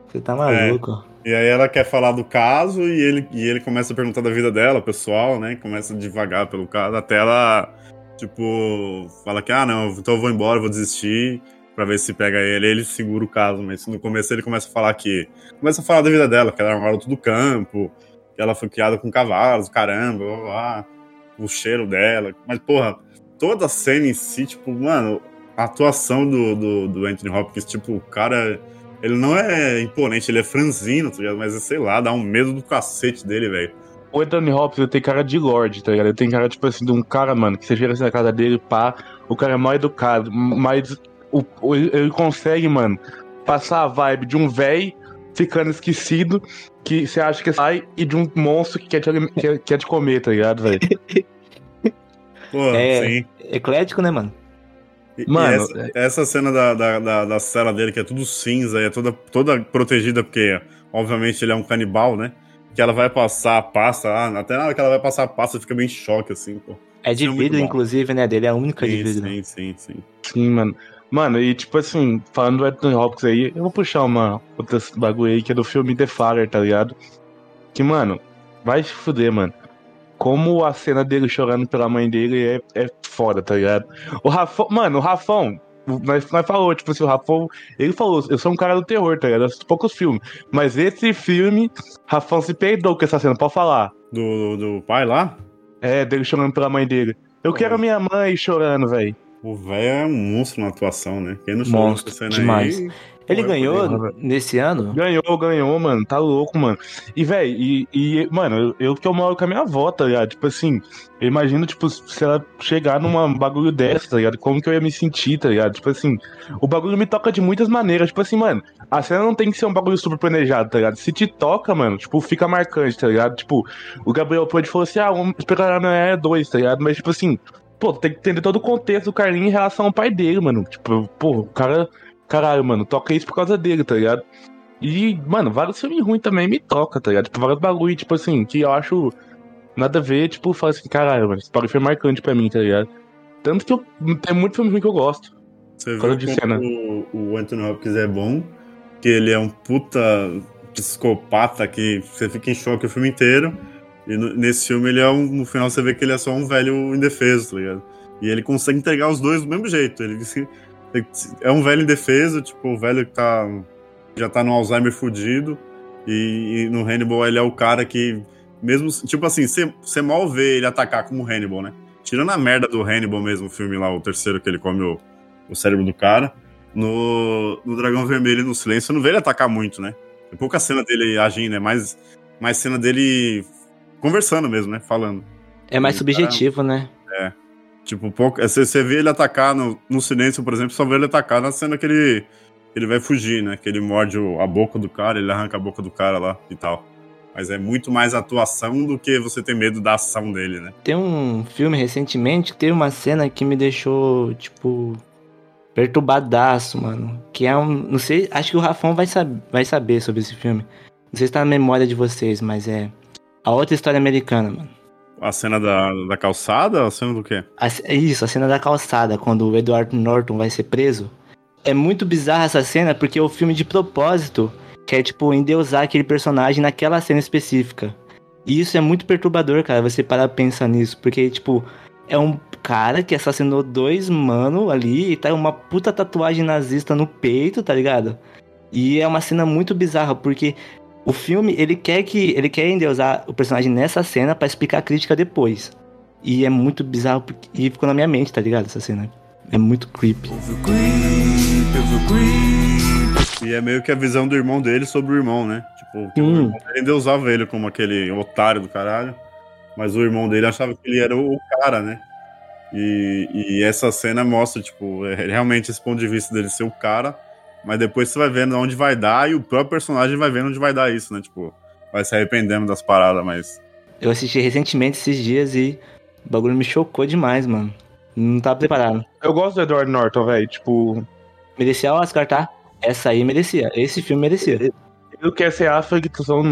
Você tá maluco. É. E aí ela quer falar do caso e ele, e ele começa a perguntar da vida dela, pessoal, né? Começa a devagar pelo caso, até ela, tipo, fala que, ah, não, então eu vou embora, vou desistir, pra ver se pega ele. Ele segura o caso, mas no começo ele começa a falar que. Começa a falar da vida dela, que ela era um garoto do campo, que ela foi criada com cavalos, caramba, blá, blá, o cheiro dela. Mas, porra, toda a cena em si, tipo, mano, a atuação do, do, do Anthony Hopkins, tipo, o cara ele não é imponente, ele é franzino, tá ligado? Mas sei lá, dá um medo do cacete dele, velho. O Anthony Hopkins tem cara de Lorde, tá ligado? Ele tem cara, tipo assim, de um cara, mano, que você chega assim na casa dele, pá, o cara é mal educado, mas o, o, ele consegue, mano, passar a vibe de um velho ficando esquecido, que você acha que sai, e de um monstro que quer te, quer, quer te comer, tá ligado, velho? Pô, é, sim. eclético, né, mano? Mano, essa, é- essa, cena da, da, da, da, cela dele, que é tudo cinza, é toda, toda protegida, porque obviamente ele é um canibal, né? Que ela vai passar a pasta, ah, até na hora que ela vai passar a pasta, fica bem choque, assim, pô. É de é vidro, inclusive, né? Dele é a única sim, de vidro. Sim, sim, sim. Sim, mano. Mano, e tipo assim, falando do Anthony Hopkins aí, eu vou puxar uma outra bagulho aí que é do filme The Father, tá ligado? Que, mano, vai se fuder, mano. como a cena dele chorando pela mãe dele é, é foda, tá ligado? O Rafão, mano, o Rafão, nós, nós falou, tipo assim, o Rafão, ele falou, eu sou um cara do terror, tá ligado? Eu assisto poucos filmes. Mas esse filme, Rafão se peidou com essa cena, pode falar. Do, do pai lá? É, dele chorando pela mãe dele. Eu quero minha mãe chorando, velho. O velho é um monstro na atuação, né? Quem não Monstro, cena demais. aí. Ele ganhou nesse ano? Ganhou, ganhou, mano. Tá louco, mano. E, velho, e, e, mano, eu, eu que eu moro com a minha avó, tá ligado? Tipo assim, eu imagino, tipo, se ela chegar numa bagulho dessa, tá ligado? Como que eu ia me sentir, tá ligado? Tipo assim, o bagulho me toca de muitas maneiras. Tipo assim, mano, a cena não tem que ser um bagulho super planejado, tá ligado? Se te toca, mano, tipo, fica marcante, tá ligado? Tipo, o Gabriel Pode falou assim, ah, vamos esperar na é dois, tá ligado? Mas, tipo assim, pô, tem que entender todo o contexto do Carlinhos em relação ao pai dele, mano. Tipo, pô, o cara, caralho, mano, toca isso por causa dele, tá ligado? E, mano, vários filmes ruins também me toca, tá ligado? Tipo, vários bagulho, tipo assim, que eu acho nada a ver, tipo, fala assim, caralho, mano, esse bagulho foi marcante pra mim, tá ligado? Tanto que eu, tem muito filme ruim que eu gosto. Você viu de cena. o, o Anthony Hopkins é bom, que ele é um puta psicopata que você fica em choque o filme inteiro. E no- nesse filme ele é um. No final você vê que ele é só um velho indefeso, tá ligado? E ele consegue entregar os dois do mesmo jeito. Ele é um velho indefeso, tipo, o velho que tá. Já tá no Alzheimer fudido. E, e no Hannibal ele é o cara que. Mesmo. Tipo assim, você mal vê ele atacar como Hannibal, né? Tirando a merda do Hannibal mesmo, o filme lá, o terceiro que ele come o, o cérebro do cara. No, no Dragão Vermelho e no Silêncio, você não vê ele atacar muito, né? Tem pouca cena dele agindo, é mais, mais cena dele conversando mesmo, né? Falando. É mais Ele subjetivo, né? É. Tipo, pouco, você, você vê ele atacar no, no Silêncio, por exemplo, só vê ele atacar na cena que ele, ele vai fugir, né? Que ele morde a boca do cara, ele arranca a boca do cara lá e tal. Mas é muito mais atuação do que você ter medo da ação dele, né? Tem um filme recentemente que teve uma cena que me deixou, tipo, perturbadaço, mano. Que é um. Não sei, acho que o Rafão vai, sab vai saber sobre esse filme. Não sei se tá na memória de vocês, mas é. A outra história americana, mano. A cena da, da calçada? A cena do quê? A é isso, a cena da calçada, quando o Edward Norton vai ser preso. É muito bizarra essa cena porque é o filme de propósito quer, tipo, endeusar aquele personagem naquela cena específica. E isso é muito perturbador, cara, você parar pra pensar nisso. Porque, tipo, é um cara que assassinou dois mano ali e tá uma puta tatuagem nazista no peito, tá ligado? E é uma cena muito bizarra, porque o filme, ele quer que. Ele quer endeusar o personagem nessa cena pra explicar a crítica depois. E é muito bizarro e ficou na minha mente, tá ligado? Essa cena. É muito creepy. E é meio que a visão do irmão dele sobre o irmão, né? Tipo, que o irmão dele ainda usava ele como aquele otário do caralho. Mas o irmão dele achava que ele era o, o cara, né? E, e essa cena mostra, tipo, é realmente esse ponto de vista dele ser o cara. Mas depois você vai vendo onde vai dar e o próprio personagem vai vendo onde vai dar isso, né? Tipo, vai se arrependendo das paradas, mas. Eu assisti recentemente esses dias e o bagulho me chocou demais, mano. Não tava preparado. Eu gosto do Edward Norton, velho. Tipo. Merecia o Oscar, tá? Essa aí merecia. Esse filme merecia. E o Cassie Affleck são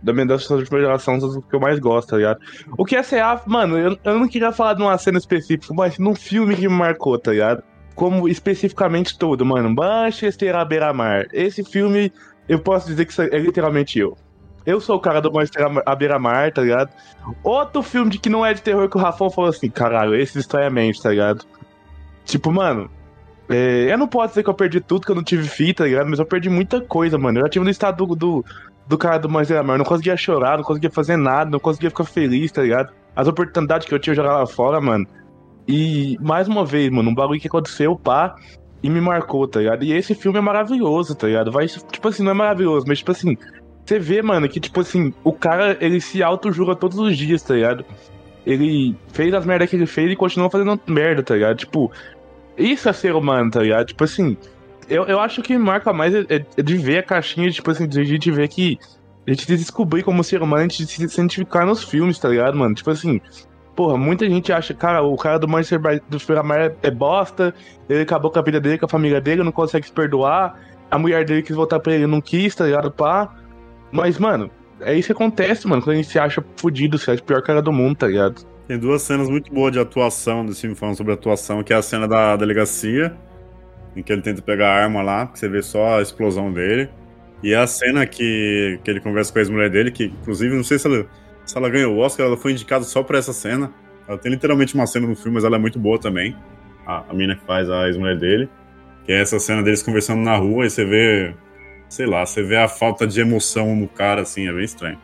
da minha das pessoas de primeira geração são os que eu mais gosto, tá ligado? O Cassie Affleck, mano, eu, eu não queria falar de uma cena específica, mas num filme que me marcou, tá ligado? Como especificamente todo, mano. Manchester à beira-mar. Esse filme, eu posso dizer que é literalmente eu. Eu sou o cara do Manchester à beira-mar, tá ligado? Outro filme de que não é de terror que o Rafão falou assim, caralho, esse estranhamente, tá ligado? Tipo, mano, é, eu não posso dizer que eu perdi tudo, que eu não tive fita, tá ligado? Mas eu perdi muita coisa, mano. Eu já tive no estado do, do, do cara do Manzera Mar. Eu não conseguia chorar, não conseguia fazer nada, não conseguia ficar feliz, tá ligado? As oportunidades que eu tinha jogar lá fora, mano. E, mais uma vez, mano, um bagulho que aconteceu, pá, e me marcou, tá ligado? E esse filme é maravilhoso, tá ligado? Vai, tipo assim, não é maravilhoso, mas, tipo assim, você vê, mano, que, tipo assim, o cara, ele se auto-jura todos os dias, tá ligado? Ele fez as merdas que ele fez e continua fazendo merda, tá ligado? Tipo, isso é ser humano, tá ligado? Tipo assim, eu, eu acho que marca mais é, é de ver a caixinha, tipo assim, de a gente ver que. A gente descobrir como ser humano, a gente se identificar nos filmes, tá ligado, mano? Tipo assim, porra, muita gente acha, cara, o cara do Manchester do Superman é, é bosta, ele acabou com a vida dele, com a família dele, não consegue se perdoar, a mulher dele quis voltar pra ele, não quis, tá ligado, pá. Mas, mano, é isso que acontece, mano, quando a gente se acha fudido, se acha o pior cara do mundo, tá ligado? Tem duas cenas muito boas de atuação desse filme, falando sobre atuação, que é a cena da delegacia, em que ele tenta pegar a arma lá, que você vê só a explosão dele. E a cena que, que ele conversa com a ex-mulher dele, que inclusive, não sei se ela. Se ela ganhou o Oscar, ela foi indicada só pra essa cena. Ela tem literalmente uma cena no filme, mas ela é muito boa também. A, a mina que faz a ex-mulher dele. Que é essa cena deles conversando na rua e você vê. Sei lá, você vê a falta de emoção no cara, assim, é bem estranho.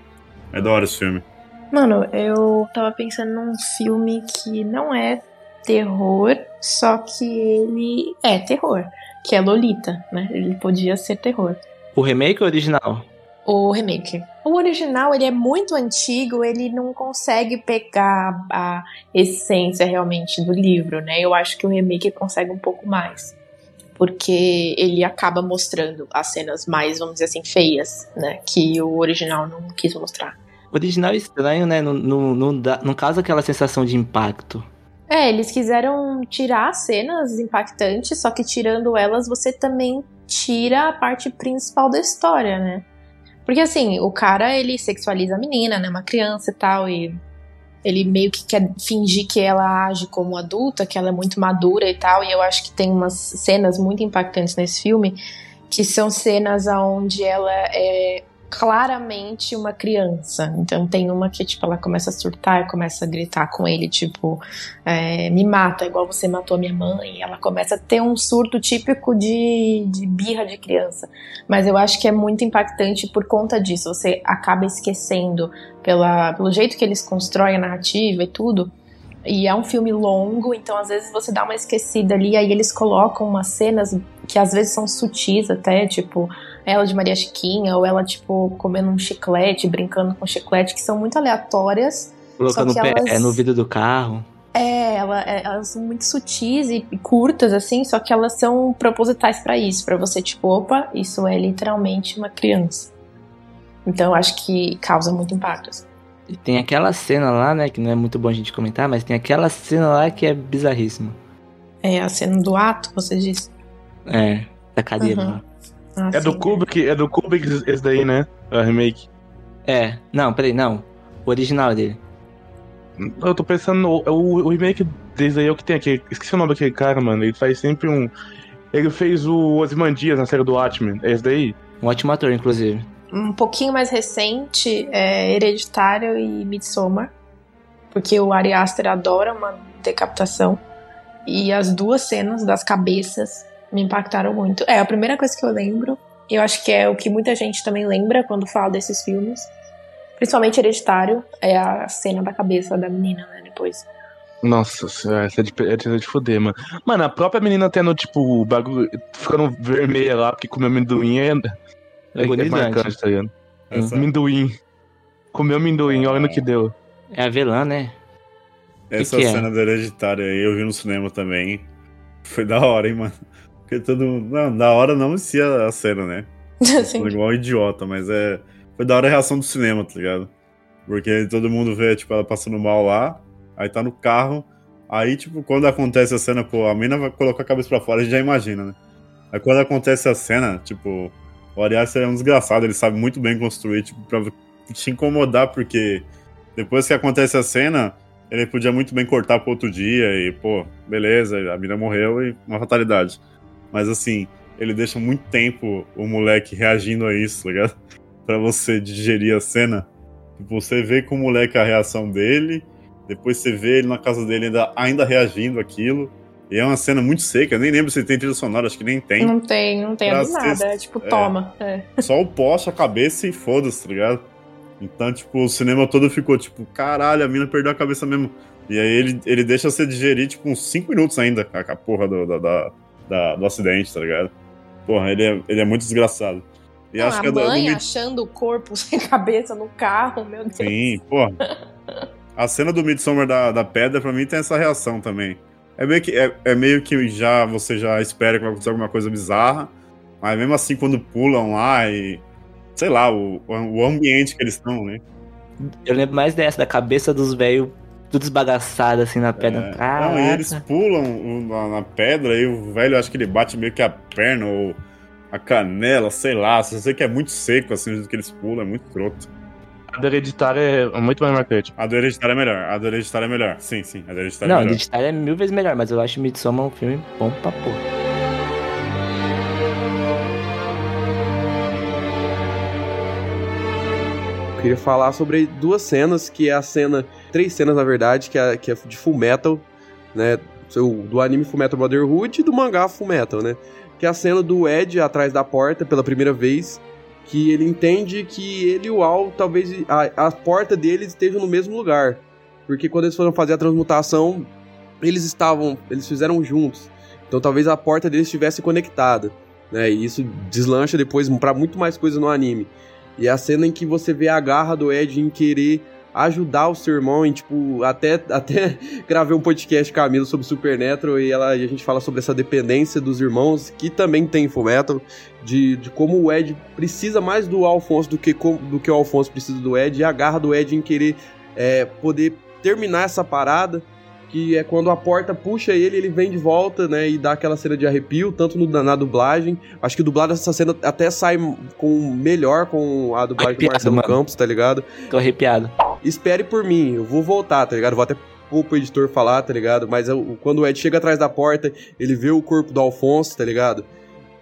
É da hora esse filme. Mano, eu tava pensando num filme que não é terror, só que ele é terror, que é Lolita, né? Ele podia ser terror. O remake ou o original? O remake. O original, ele é muito antigo, ele não consegue pegar a essência realmente do livro, né? Eu acho que o remake consegue um pouco mais. Porque ele acaba mostrando as cenas mais, vamos dizer assim, feias, né? Que o original não quis mostrar. O original é estranho, né? Não, não, não, dá, não causa aquela sensação de impacto. É, eles quiseram tirar cenas impactantes, só que tirando elas, você também tira a parte principal da história, né? Porque assim, o cara ele sexualiza a menina, né? Uma criança e tal, e ele meio que quer fingir que ela age como adulta, que ela é muito madura e tal, e eu acho que tem umas cenas muito impactantes nesse filme, que são cenas onde ela é claramente uma criança. Então tem uma que, tipo, ela começa a surtar começa a gritar com ele, tipo, é, me mata, igual você matou a minha mãe. Ela começa a ter um surto típico de, de birra de criança. Mas eu acho que é muito impactante por conta disso. Você acaba esquecendo pela, pelo jeito que eles constroem a narrativa e tudo. E é um filme longo, então às vezes você dá uma esquecida ali, aí eles colocam umas cenas que às vezes são sutis até, tipo, ela de Maria Chiquinha, ou ela, tipo, comendo um chiclete, brincando com chiclete, que são muito aleatórias. Colocando o pé elas... no vidro do carro. É, ela, é, elas são muito sutis e, curtas, assim, só que elas são propositais para isso, para você, tipo, opa, isso é literalmente uma criança. Então eu acho que causa muito impacto. Assim. E tem aquela cena lá, né, que não é muito bom a gente comentar, mas tem aquela cena lá que é bizarríssima. É a cena do ato, você disse? É, da cadeira. Uhum. Ah, é sim, do Kubrick, é do Kubrick esse daí, né? A remake. É, não, peraí, não. O original dele. Eu tô pensando, no, o, o remake desse aí é o que tem aqui. Esqueci o nome daquele cara, mano. Ele faz sempre um. Ele fez o Ozymandias na série do Watchmen. É esse daí? Um ótimo ator, inclusive. Um pouquinho mais recente é Hereditário e Midsommar. Porque o Ari Aster adora uma decapitação. E as duas cenas das cabeças me impactaram muito. É a primeira coisa que eu lembro. Eu acho que é o que muita gente também lembra quando fala desses filmes. Principalmente Hereditário, é a cena da cabeça da menina, né? Depois. Nossa senhora, essa é de, é de fuder, mano. Mano, a própria menina tendo, tipo, o bagulho ficando vermelha lá, porque comeu amendoim é. É, é marcante, tá ligado? Essa... Amendoim. Comeu amendoim, olha no que deu. É avelã, né? Essa que que cena é? do Hereditário aí eu vi no cinema também. Foi da hora, hein, mano. Porque todo mundo. Não, da hora não se a cena, né? Sim. Igual um idiota, mas é. Foi da hora a reação do cinema, tá ligado? Porque todo mundo vê, tipo, ela passando mal lá, aí tá no carro. Aí, tipo, quando acontece a cena, pô, a mina vai colocar a cabeça pra fora, a gente já imagina, né? Aí quando acontece a cena, tipo, o Arias é um desgraçado, ele sabe muito bem construir, tipo, pra te incomodar, porque depois que acontece a cena, ele podia muito bem cortar pro outro dia e, pô, beleza, a mina morreu e uma fatalidade. Mas assim, ele deixa muito tempo o moleque reagindo a isso, tá ligado? Pra você digerir a cena. Tipo, você vê com o moleque a reação dele, depois você vê ele na casa dele ainda, ainda reagindo aquilo. E é uma cena muito seca, nem lembro se tem trilha sonora, acho que nem tem. Não tem, não tem nada, é tipo, toma. É. Só o poste, a cabeça e foda-se, tá ligado? Então, tipo, o cinema todo ficou tipo, caralho, a mina perdeu a cabeça mesmo. E aí ele, ele deixa você digerir, tipo, uns 5 minutos ainda, a, a porra do, da, da, da, do acidente, tá ligado? Porra, ele é, ele é muito desgraçado. E Não, acho a que mãe do... achando o corpo sem cabeça no carro, meu Deus. Sim, porra. a cena do Midsommar da, da pedra, pra mim, tem essa reação também. É meio, que, é, é meio que já você já espera que vai acontecer alguma coisa bizarra, mas mesmo assim, quando pulam lá e. Sei lá, o, o ambiente que eles estão, né? Eu lembro mais dessa, da cabeça dos velhos tudo esbagaçado assim na pedra. É. Não, e eles pulam na, na, pedra e o velho acho que ele bate meio que a perna ou a canela, sei lá. Só sei que é muito seco assim do que eles pulam, é muito croto. A do Hereditário é muito mais marcante. A do Hereditário é melhor. A do Hereditário é melhor. Sim, sim. A do Hereditário Não, é melhor. Não, a Hereditário é mil vezes melhor, mas eu acho Midsommar um filme bom pra porra. queria falar sobre duas cenas, que é a cena, três cenas na verdade, que é, que é de Full Metal, né? Do anime Full Metal Brotherhood e do mangá Full Metal, né? Que é a cena do Ed atrás da porta pela primeira vez, que ele entende que ele e o Al, talvez a, a porta deles estejam no mesmo lugar. Porque quando eles foram fazer a transmutação, eles estavam, eles fizeram juntos. Então talvez a porta deles estivesse conectada, né? E isso deslancha depois para muito mais coisa no anime. E é a cena em que você vê a garra do Ed em querer ajudar o seu irmão em, tipo, até, até gravei um podcast Camila sobre Supernatural e, ela, e a gente fala sobre essa dependência dos irmãos, que também tem Fullmetal, de, de como o Ed precisa mais do Alfonso do que, do que o Alfonso precisa do Ed, e a garra do Ed em querer é, poder terminar essa parada que é quando a porta puxa ele, ele vem de volta, né, e dá aquela cena de arrepio, tanto no, na, na dublagem. Acho que dublado essa cena até sai com melhor com a dublagem arrepiado, do Marcelo mano. Campos, tá ligado? Tô arrepiado. Espere por mim, eu vou voltar, tá ligado? Vou até pôr pro editor falar, tá ligado? Mas eu, quando o Ed chega atrás da porta, ele vê o corpo do Alfonso, tá ligado?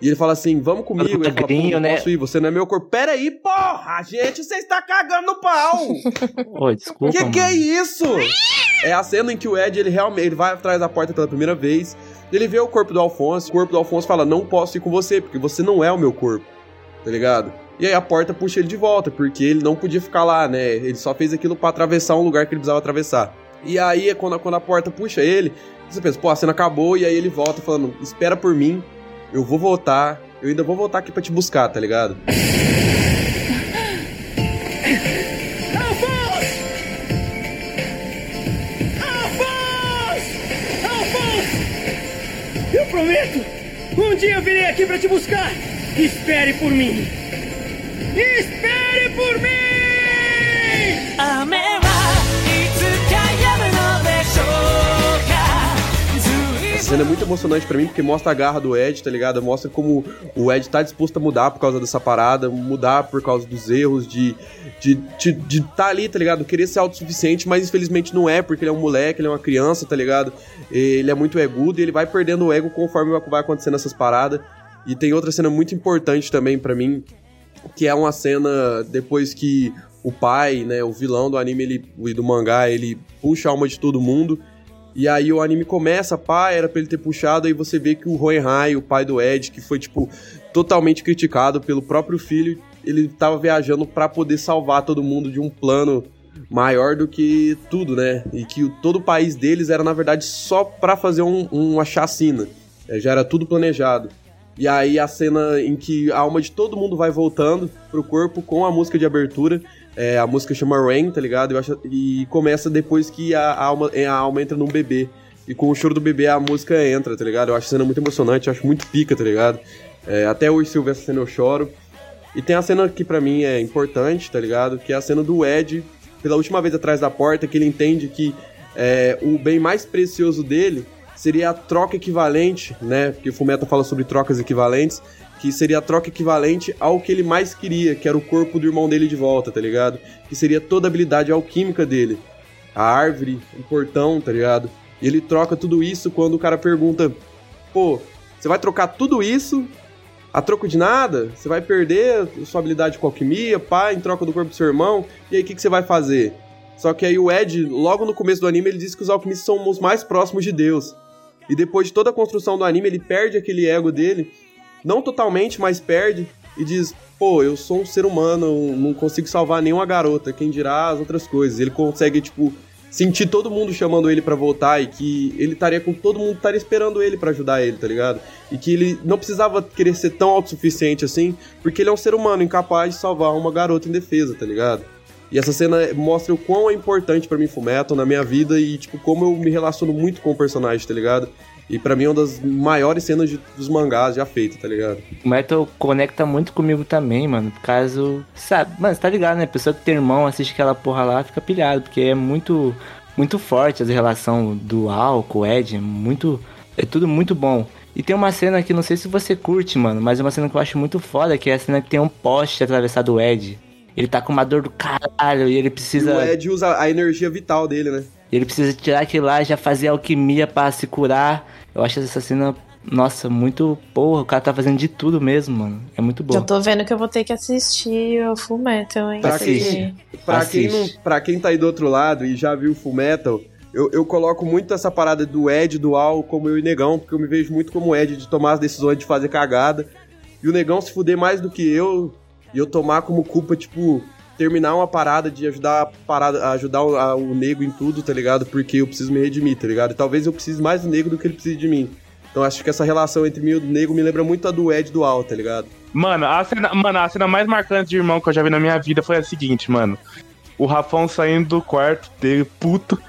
E ele fala assim, vamos comigo. Ele fala, não né? posso ir, você não é meu corpo. Pera aí, porra, gente, você está cagando no pau. Oi, desculpa, Que mano. que é isso? É a cena em que o Ed, ele realmente ele vai atrás da porta pela primeira vez, ele vê o corpo do Alfonso, o corpo do Alfonso fala, não posso ir com você, porque você não é o meu corpo, tá ligado? E aí a porta puxa ele de volta, porque ele não podia ficar lá, né? Ele só fez aquilo para atravessar um lugar que ele precisava atravessar. E aí, quando, quando a porta puxa ele, você pensa, pô, a cena acabou, e aí ele volta falando, espera por mim, eu vou voltar, eu ainda vou voltar aqui pra te buscar, tá ligado? Eu prometo! Um dia eu virei aqui pra te buscar! Espere por mim! Espere por mim! Cena é muito emocionante para mim porque mostra a garra do Ed, tá ligado? Mostra como o Ed tá disposto a mudar por causa dessa parada, mudar por causa dos erros, de de, de, de tá ali, tá ligado? Querer ser autossuficiente, mas infelizmente não é, porque ele é um moleque, ele é uma criança, tá ligado? Ele é muito egudo e ele vai perdendo o ego conforme vai acontecendo essas paradas. E tem outra cena muito importante também para mim, que é uma cena depois que o pai, né, o vilão do anime ele, e do mangá, ele puxa a alma de todo mundo e aí o anime começa, pá, era pra ele ter puxado, aí você vê que o Hohenheim, o pai do Ed, que foi, tipo, totalmente criticado pelo próprio filho, ele tava viajando para poder salvar todo mundo de um plano maior do que tudo, né? E que todo o país deles era, na verdade, só para fazer um, uma chacina. É, já era tudo planejado. E aí a cena em que a alma de todo mundo vai voltando pro corpo com a música de abertura. É, a música chama Rain, tá ligado? Acho, e começa depois que a alma, a alma entra num bebê. E com o choro do bebê a música entra, tá ligado? Eu acho a cena muito emocionante, acho muito pica, tá ligado? É, até hoje, se eu ver essa cena, eu choro. E tem a cena que para mim é importante, tá ligado? Que é a cena do Ed, pela última vez atrás da porta, que ele entende que é, o bem mais precioso dele seria a troca equivalente, né? Porque o Fumeta fala sobre trocas equivalentes que seria a troca equivalente ao que ele mais queria, que era o corpo do irmão dele de volta, tá ligado? Que seria toda a habilidade alquímica dele. A árvore, o portão, tá ligado? E ele troca tudo isso quando o cara pergunta: pô, você vai trocar tudo isso a troco de nada? Você vai perder sua habilidade com alquimia, pá, em troca do corpo do seu irmão? E aí o que, que você vai fazer? Só que aí o Ed, logo no começo do anime, ele diz que os alquimistas são os mais próximos de Deus. E depois de toda a construção do anime, ele perde aquele ego dele não totalmente, mas perde e diz: pô, eu sou um ser humano, não consigo salvar nenhuma garota, quem dirá as outras coisas. Ele consegue, tipo, sentir todo mundo chamando ele para voltar e que ele estaria com todo mundo estaria esperando ele para ajudar ele, tá ligado? E que ele não precisava querer ser tão autossuficiente assim, porque ele é um ser humano incapaz de salvar uma garota indefesa, tá ligado? E essa cena mostra o quão é importante para mim Fullmetal na minha vida e, tipo, como eu me relaciono muito com o personagem, tá ligado? E para mim é uma das maiores cenas de, dos mangás já feitas, tá ligado? O Metal conecta muito comigo também, mano. Por causa. Sabe, mano, você tá ligado, né? A pessoa que tem irmão, assiste aquela porra lá, fica pilhado, porque é muito. Muito forte a relação do Al com o Ed. É muito. É tudo muito bom. E tem uma cena que não sei se você curte, mano, mas é uma cena que eu acho muito foda, que é a cena que tem um poste atravessado o Ed. Ele tá com uma dor do caralho e ele precisa. E o Ed usa a energia vital dele, né? Ele precisa tirar aquilo lá, já fazer alquimia para se curar. Eu acho essa cena Nossa, muito. Porra, o cara tá fazendo de tudo mesmo, mano. É muito bom. Já tô vendo que eu vou ter que assistir o Full Metal, hein? Pra quem, pra, quem não, pra quem tá aí do outro lado e já viu Full Metal, eu, eu coloco muito essa parada do Ed dual como eu e Negão, porque eu me vejo muito como Ed de tomar as decisões de fazer cagada. E o Negão se fuder mais do que eu, e eu tomar como culpa, tipo, terminar uma parada de ajudar a parada, ajudar o, a, o nego em tudo, tá ligado? Porque eu preciso me redimir, tá ligado? E talvez eu precise mais do nego do que ele precise de mim. Então acho que essa relação entre mim e o nego me lembra muito a do Ed dual, tá ligado? Mano a, cena, mano, a cena mais marcante de irmão que eu já vi na minha vida foi a seguinte, mano. O Rafão saindo do quarto dele, puto,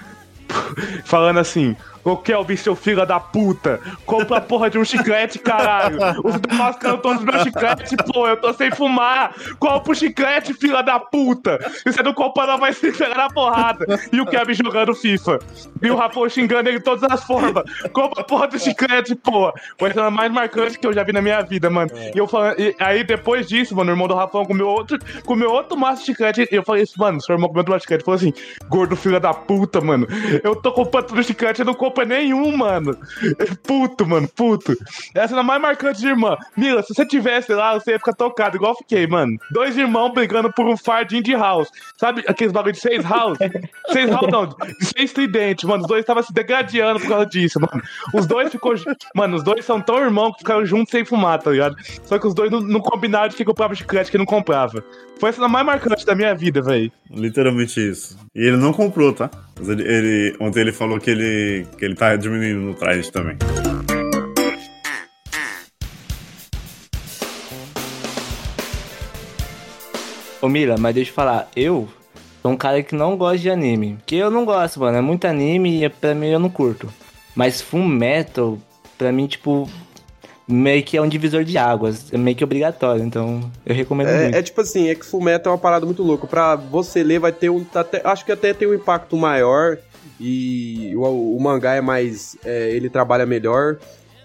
falando assim: Ô Kelvin, seu filho da puta, compra a porra de um chiclete, caralho. Os demais todos os meus chicletes, pô, eu tô sem fumar. Compra o chiclete, filha da puta. Se você não comprar, não vai se pegar na porrada. E o Kevin jogando FIFA. E o Rafa xingando ele de todas as formas. Compra a porra do chiclete, pô. Foi a cena mais marcante que eu já vi na minha vida, mano. E eu falando, e aí depois disso, mano, o irmão do Rafão comeu outro, comeu outro maço de chiclete. E eu falei isso, mano, seu irmão comeu outro maço de chiclete. Falou assim, gordo filha da puta, mano. Eu tô comprando tudo chiclete, eu não compro nenhum, mano. Puto, mano, puto. Essa é a mais marcante de irmã. Mila, se você tivesse lá, você ia ficar tocado, igual eu fiquei, mano. Dois irmãos brigando por um fardinho de house. Sabe aqueles bagulho de seis house? seis house não, de seis tridentes, mano. Os dois estavam se degradando por causa disso, mano. Os dois ficou. Mano, os dois são tão irmãos que ficaram juntos sem fumar, tá ligado? Só que os dois não, não combinaram de que comprava chiclete que não comprava. Foi a cena mais marcante da minha vida, velho. Literalmente isso. E ele não comprou, tá? Mas ele, ele, ontem ele falou que ele, que ele tá diminuindo no traje também. Ô Mila, mas deixa eu falar, eu sou um cara que não gosta de anime. Que eu não gosto, mano. É muito anime e pra mim eu não curto. Mas Full Metal, pra mim, tipo, meio que é um divisor de águas. É meio que obrigatório, então eu recomendo é, muito. É tipo assim, é que Full Metal é uma parada muito louca. Pra você ler vai ter um... Até, acho que até tem um impacto maior e o, o mangá é mais... É, ele trabalha melhor.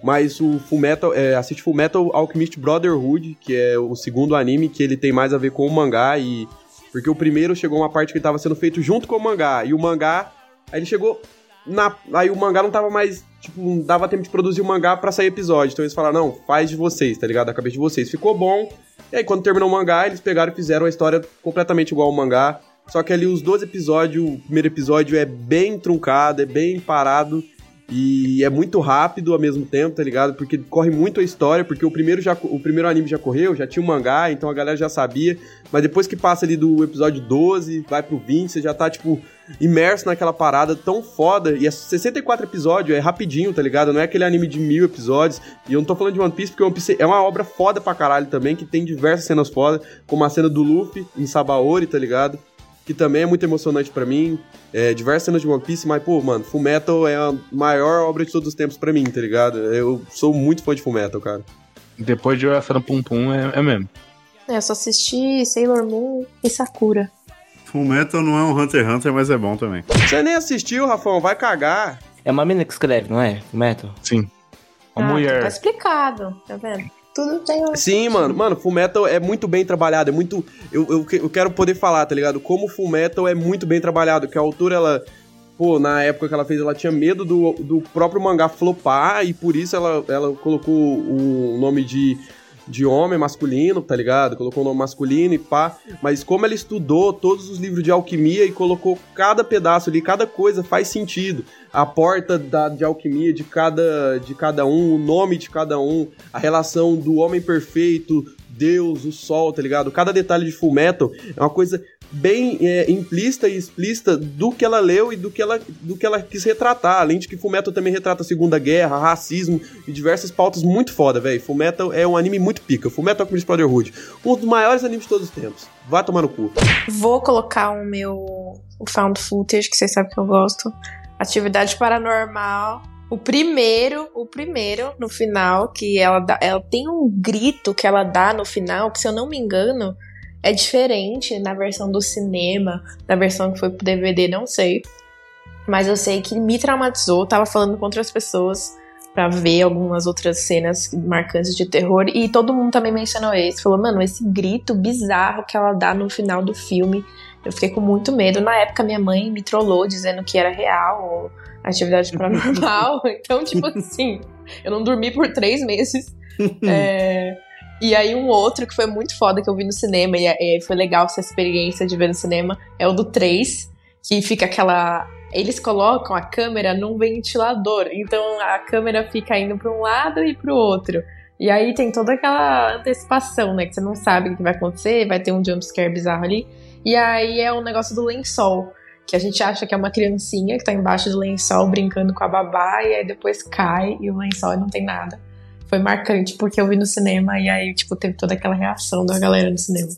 Mas o Fullmetal, é, assiste Fullmetal Alchemist Brotherhood, que é o segundo anime que ele tem mais a ver com o mangá e porque o primeiro chegou uma parte que estava sendo feito junto com o mangá e o mangá, aí ele chegou na aí o mangá não tava mais, tipo, não dava tempo de produzir o mangá para sair episódio. Então eles falaram: "Não, faz de vocês, tá ligado? Da cabeça de vocês". Ficou bom. E aí quando terminou o mangá, eles pegaram e fizeram a história completamente igual ao mangá. Só que ali os 12 episódios, o primeiro episódio é bem truncado, é bem parado. E é muito rápido ao mesmo tempo, tá ligado? Porque corre muito a história, porque o primeiro, já, o primeiro anime já correu, já tinha um mangá, então a galera já sabia. Mas depois que passa ali do episódio 12, vai pro 20, você já tá, tipo, imerso naquela parada tão foda. E é 64 episódios, é rapidinho, tá ligado? Não é aquele anime de mil episódios. E eu não tô falando de One Piece, porque One Piece é uma obra foda pra caralho também, que tem diversas cenas foda, como a cena do Luffy em Sabaori, tá ligado? Que também é muito emocionante para mim. É, diversas cenas de One Piece, mas, pô, mano, Full Metal é a maior obra de todos os tempos para mim, tá ligado? Eu sou muito fã de Full Metal, cara. Depois de no Pum Pum, é, é mesmo. É, eu só assisti Sailor Moon e Sakura. Full Metal não é um Hunter x Hunter, mas é bom também. Você nem assistiu, Rafão, vai cagar. É uma menina que escreve, não é? Full Metal? Sim. Uma ah, mulher. Tá explicado, tá vendo? Tudo tem um... Sim, mano. Mano, Full Metal é muito bem trabalhado. É muito. Eu, eu, eu quero poder falar, tá ligado? Como Full Metal é muito bem trabalhado. Que a autora, ela. Pô, na época que ela fez, ela tinha medo do, do próprio mangá flopar. E por isso ela, ela colocou o nome de de homem masculino, tá ligado? Colocou o nome masculino e pá. Mas como ela estudou todos os livros de alquimia e colocou cada pedaço ali, cada coisa faz sentido. A porta da, de alquimia de cada, de cada um, o nome de cada um, a relação do homem perfeito, Deus, o sol, tá ligado? Cada detalhe de Full Metal é uma coisa bem é, implícita e explícita do que ela leu e do que ela, do que ela quis retratar. Além de que Fullmetal também retrata a Segunda Guerra, racismo e diversas pautas muito foda, velho. Fullmetal é um anime muito pica. Fullmetal Alchemist Brotherhood, um dos maiores animes de todos os tempos. Vá tomar no cu. Vou colocar o meu o found footage, que vocês sabem que eu gosto. Atividade paranormal. O primeiro, o primeiro, no final, que ela dá, ela tem um grito que ela dá no final, que se eu não me engano, é diferente na versão do cinema, na versão que foi pro DVD, não sei. Mas eu sei que me traumatizou, tava falando com outras pessoas para ver algumas outras cenas marcantes de terror e todo mundo também mencionou esse, falou: "Mano, esse grito bizarro que ela dá no final do filme, eu fiquei com muito medo. Na época minha mãe me trollou dizendo que era real, atividade paranormal. então, tipo assim, eu não dormi por três meses. É, e aí um outro que foi muito foda que eu vi no cinema, e, e foi legal essa experiência de ver no cinema, é o do 3, que fica aquela. Eles colocam a câmera num ventilador, então a câmera fica indo para um lado e para o outro. E aí tem toda aquela antecipação, né? Que você não sabe o que vai acontecer, vai ter um jumpscare bizarro ali. E aí é o negócio do lençol, que a gente acha que é uma criancinha que tá embaixo do lençol brincando com a babá, e aí depois cai e o lençol não tem nada. Foi marcante porque eu vi no cinema e aí, tipo, teve toda aquela reação da galera no cinema.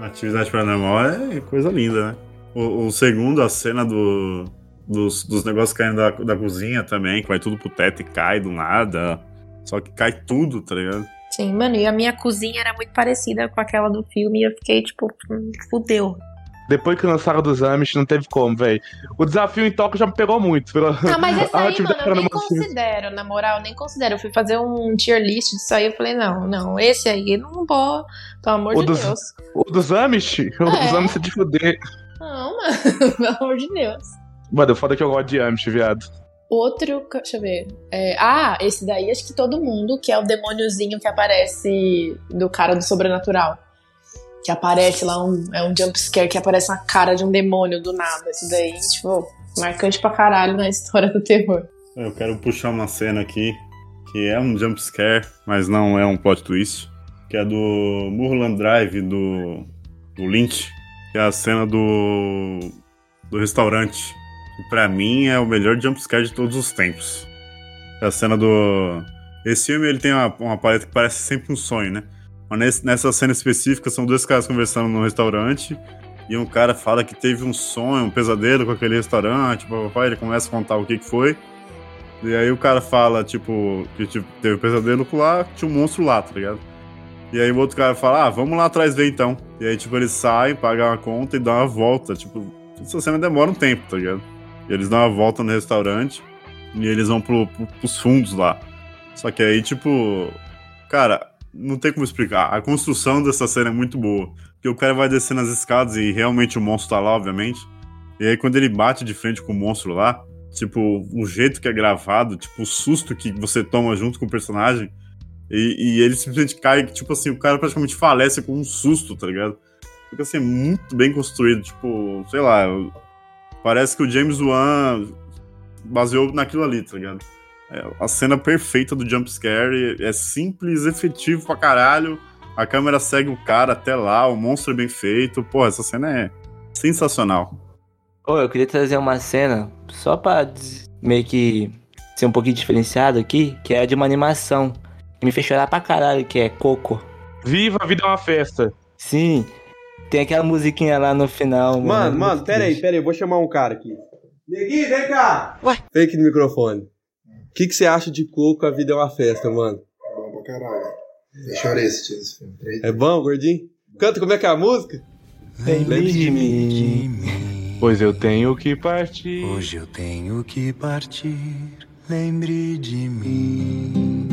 Atividade paranormal é coisa linda, né? O, o segundo, a cena do, dos, dos negócios caindo da, da cozinha também, que vai tudo pro teto e cai do nada. Só que cai tudo, tá ligado? Sim, mano, e a minha cozinha era muito parecida com aquela do filme e eu fiquei, tipo, hum, fudeu. Depois que lançaram dos Amish, não teve como, velho. O desafio em Tóquio já me pegou muito. Pela... Ah, mas esse aí, mano, eu nem considero, na moral, eu nem considero. Eu fui fazer um tier list disso aí, eu falei, não, não, esse aí não vou, pelo amor O de dos, Deus. o dos Amish? O dos É. Amish é de fuder. Não, mano, pelo amor de Deus. Mano, foda que eu gosto de Amish, viado. Outro, deixa eu ver. É, ah, esse daí acho que todo mundo, que é o demôniozinho que aparece do cara do sobrenatural. Que aparece lá, um, é um jumpscare que aparece uma cara de um demônio do nada. Esse daí, tipo, marcante pra caralho na história do terror. Eu quero puxar uma cena aqui que é um jump scare, mas não é um plot twist, que é do Mulholland Drive do, do Lynch, que é a cena do do restaurante. Que pra mim é o melhor jump scare de todos os tempos. É a cena do esse filme ele tem uma, uma paleta que parece sempre um sonho, né? Mas nessa cena específica são dois caras conversando no restaurante e um cara fala que teve um sonho, um pesadelo com aquele restaurante, papai, ele começa a contar o que que foi. E aí o cara fala, tipo, que tipo, teve um pesadelo lá, tinha um monstro lá, tá ligado? E aí o outro cara fala, ah, vamos lá atrás ver então. E aí, tipo, eles saem, pagam a conta e dão uma volta. Tipo, essa cena demora um tempo, tá ligado? E eles dão uma volta no restaurante e eles vão pro, pro, pros fundos lá. Só que aí, tipo, cara, não tem como explicar. A construção dessa cena é muito boa. Porque o cara vai descendo as escadas e realmente o monstro tá lá, obviamente. E aí, quando ele bate de frente com o monstro lá, tipo, o jeito que é gravado, tipo, o susto que você toma junto com o personagem. E, e ele simplesmente cai, tipo assim, o cara praticamente falece com um susto, tá ligado? Fica assim, muito bem construído, tipo, sei lá. Parece que o James Wan baseou naquilo ali, tá ligado? É a cena perfeita do jumpscare é simples, efetivo pra caralho. A câmera segue o cara até lá, o monstro é bem feito. Pô, essa cena é sensacional. Ô, eu queria trazer uma cena só pra meio que ser um pouquinho diferenciado aqui, que é de uma animação. Que me fez chorar pra caralho, que é Coco. Viva a vida é uma festa. Sim. Tem aquela musiquinha lá no final. Mano, mano, pera aí, pera aí, eu vou chamar um cara aqui. Neguinho, vem cá! Ué? Fake no microfone. O que, que você acha de Coco, A Vida é uma Festa, mano? Bom pra caralho. Eu chorei assistindo esse filme. É bom, gordinho? Canta como é que é a música? Lembre de mim. Pois eu tenho que partir. Hoje eu tenho que partir. Lembre de mim.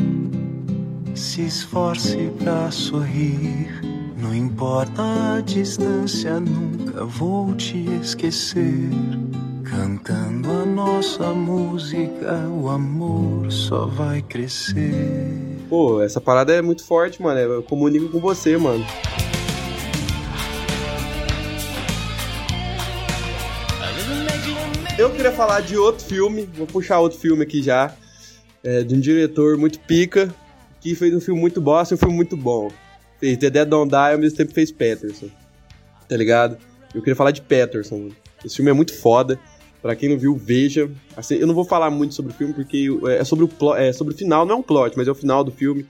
Se esforce pra sorrir. Não importa a distância, nunca vou te esquecer. Cantando a nossa música, o amor só vai crescer. Pô, essa parada é muito forte, mano. Eu comunico com você, mano. Eu queria falar de outro filme, vou puxar outro filme aqui já. É, de um diretor muito pica, que fez um filme muito bosta e um filme muito bom. Fez The Dead Don't Die e ao mesmo tempo fez Patterson. Tá ligado? Eu queria falar de Patterson. mano. Esse filme é muito foda. Pra quem não viu, veja. Assim, eu não vou falar muito sobre o filme, porque é sobre o, é sobre o final, não é um plot, mas é o final do filme.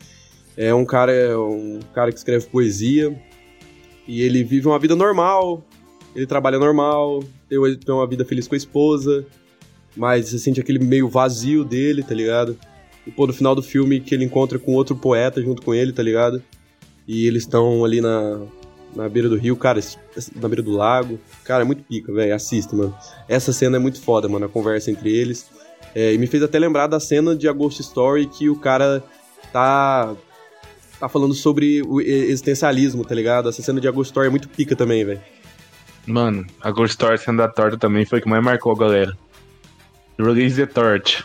É um cara, é um cara que escreve poesia. E ele vive uma vida normal. Ele trabalha normal. Tem uma vida feliz com a esposa. Mas você sente aquele meio vazio dele, tá ligado? E pô, no final do filme que ele encontra com outro poeta junto com ele, tá ligado? E eles estão ali na, na beira do rio, cara, na beira do lago. Cara, é muito pica, velho. Assista, mano. Essa cena é muito foda, mano, a conversa entre eles. É, e me fez até lembrar da cena de A Ghost Story que o cara tá. tá falando sobre o existencialismo, tá ligado? Essa cena de A Ghost Story é muito pica também, velho. Mano, a Ghost Story sendo da torta também foi o que mais marcou a galera. Release the Torch.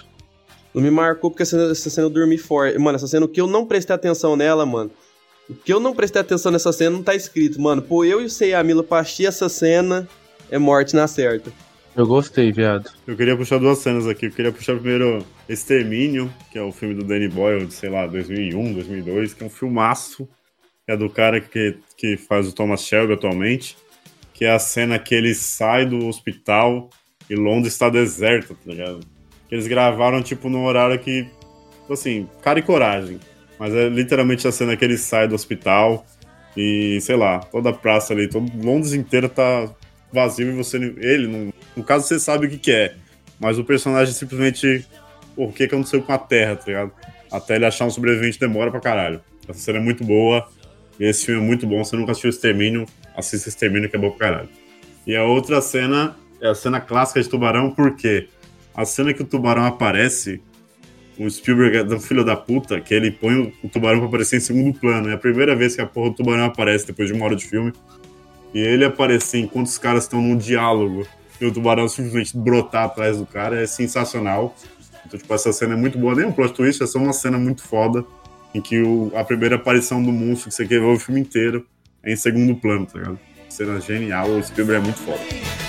Não me marcou porque essa, essa cena eu dormi forte. Mano, essa cena, que eu não prestei atenção nela, mano. O que eu não prestei atenção nessa cena não tá escrito, mano. Pô, eu e o Sei a Mila pra assistir essa cena é morte na certa. Eu gostei, viado. Eu queria puxar duas cenas aqui. Eu queria puxar primeiro Extermínio, que é o filme do Danny Boyle, de sei lá, 2001, 2002, que é um filmaço. Que é do cara que, que faz o Thomas Shelby atualmente. Que é a cena que ele sai do hospital e Londres está deserta, tá ligado? Que eles gravaram, tipo, no horário que. Assim, cara e coragem. Mas é literalmente a cena que ele sai do hospital e, sei lá, toda a praça ali, todo Londres inteiro tá vazio e você. Ele, no, no caso, você sabe o que, que é. Mas o personagem simplesmente. O que, que aconteceu com a Terra, tá ligado? Até ele achar um sobrevivente demora pra caralho. Essa cena é muito boa. E esse filme é muito bom. Se você nunca assistiu Extermínio, assista Extermínio, que é bom pra caralho. E a outra cena é a cena clássica de Tubarão, porque a cena que o tubarão aparece, o Spielberg é do filho da puta, que ele põe o, o tubarão pra aparecer em segundo plano. É a primeira vez que a porra do tubarão aparece depois de uma hora de filme. E ele aparecer enquanto os caras estão num diálogo e o tubarão simplesmente brotar atrás do cara é sensacional. Então, tipo, essa cena é muito boa. Nem um plot twist, é só uma cena muito foda em que o, a primeira aparição do monstro que você quer ver o filme inteiro é em segundo plano, tá ligado? Cena genial, o Spielberg é muito foda.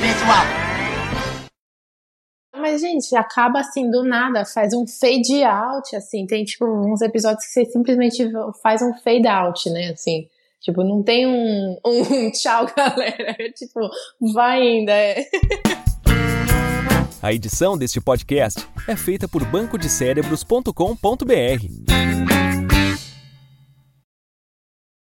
Pessoal. Mas, gente, acaba assim do nada, faz um fade out, assim. Tem, tipo, uns episódios que você simplesmente faz um fade out, né? Assim. Tipo, não tem um, um tchau, galera. É tipo, vai ainda. É. A edição deste podcast é feita por bancodecérebros.com.br.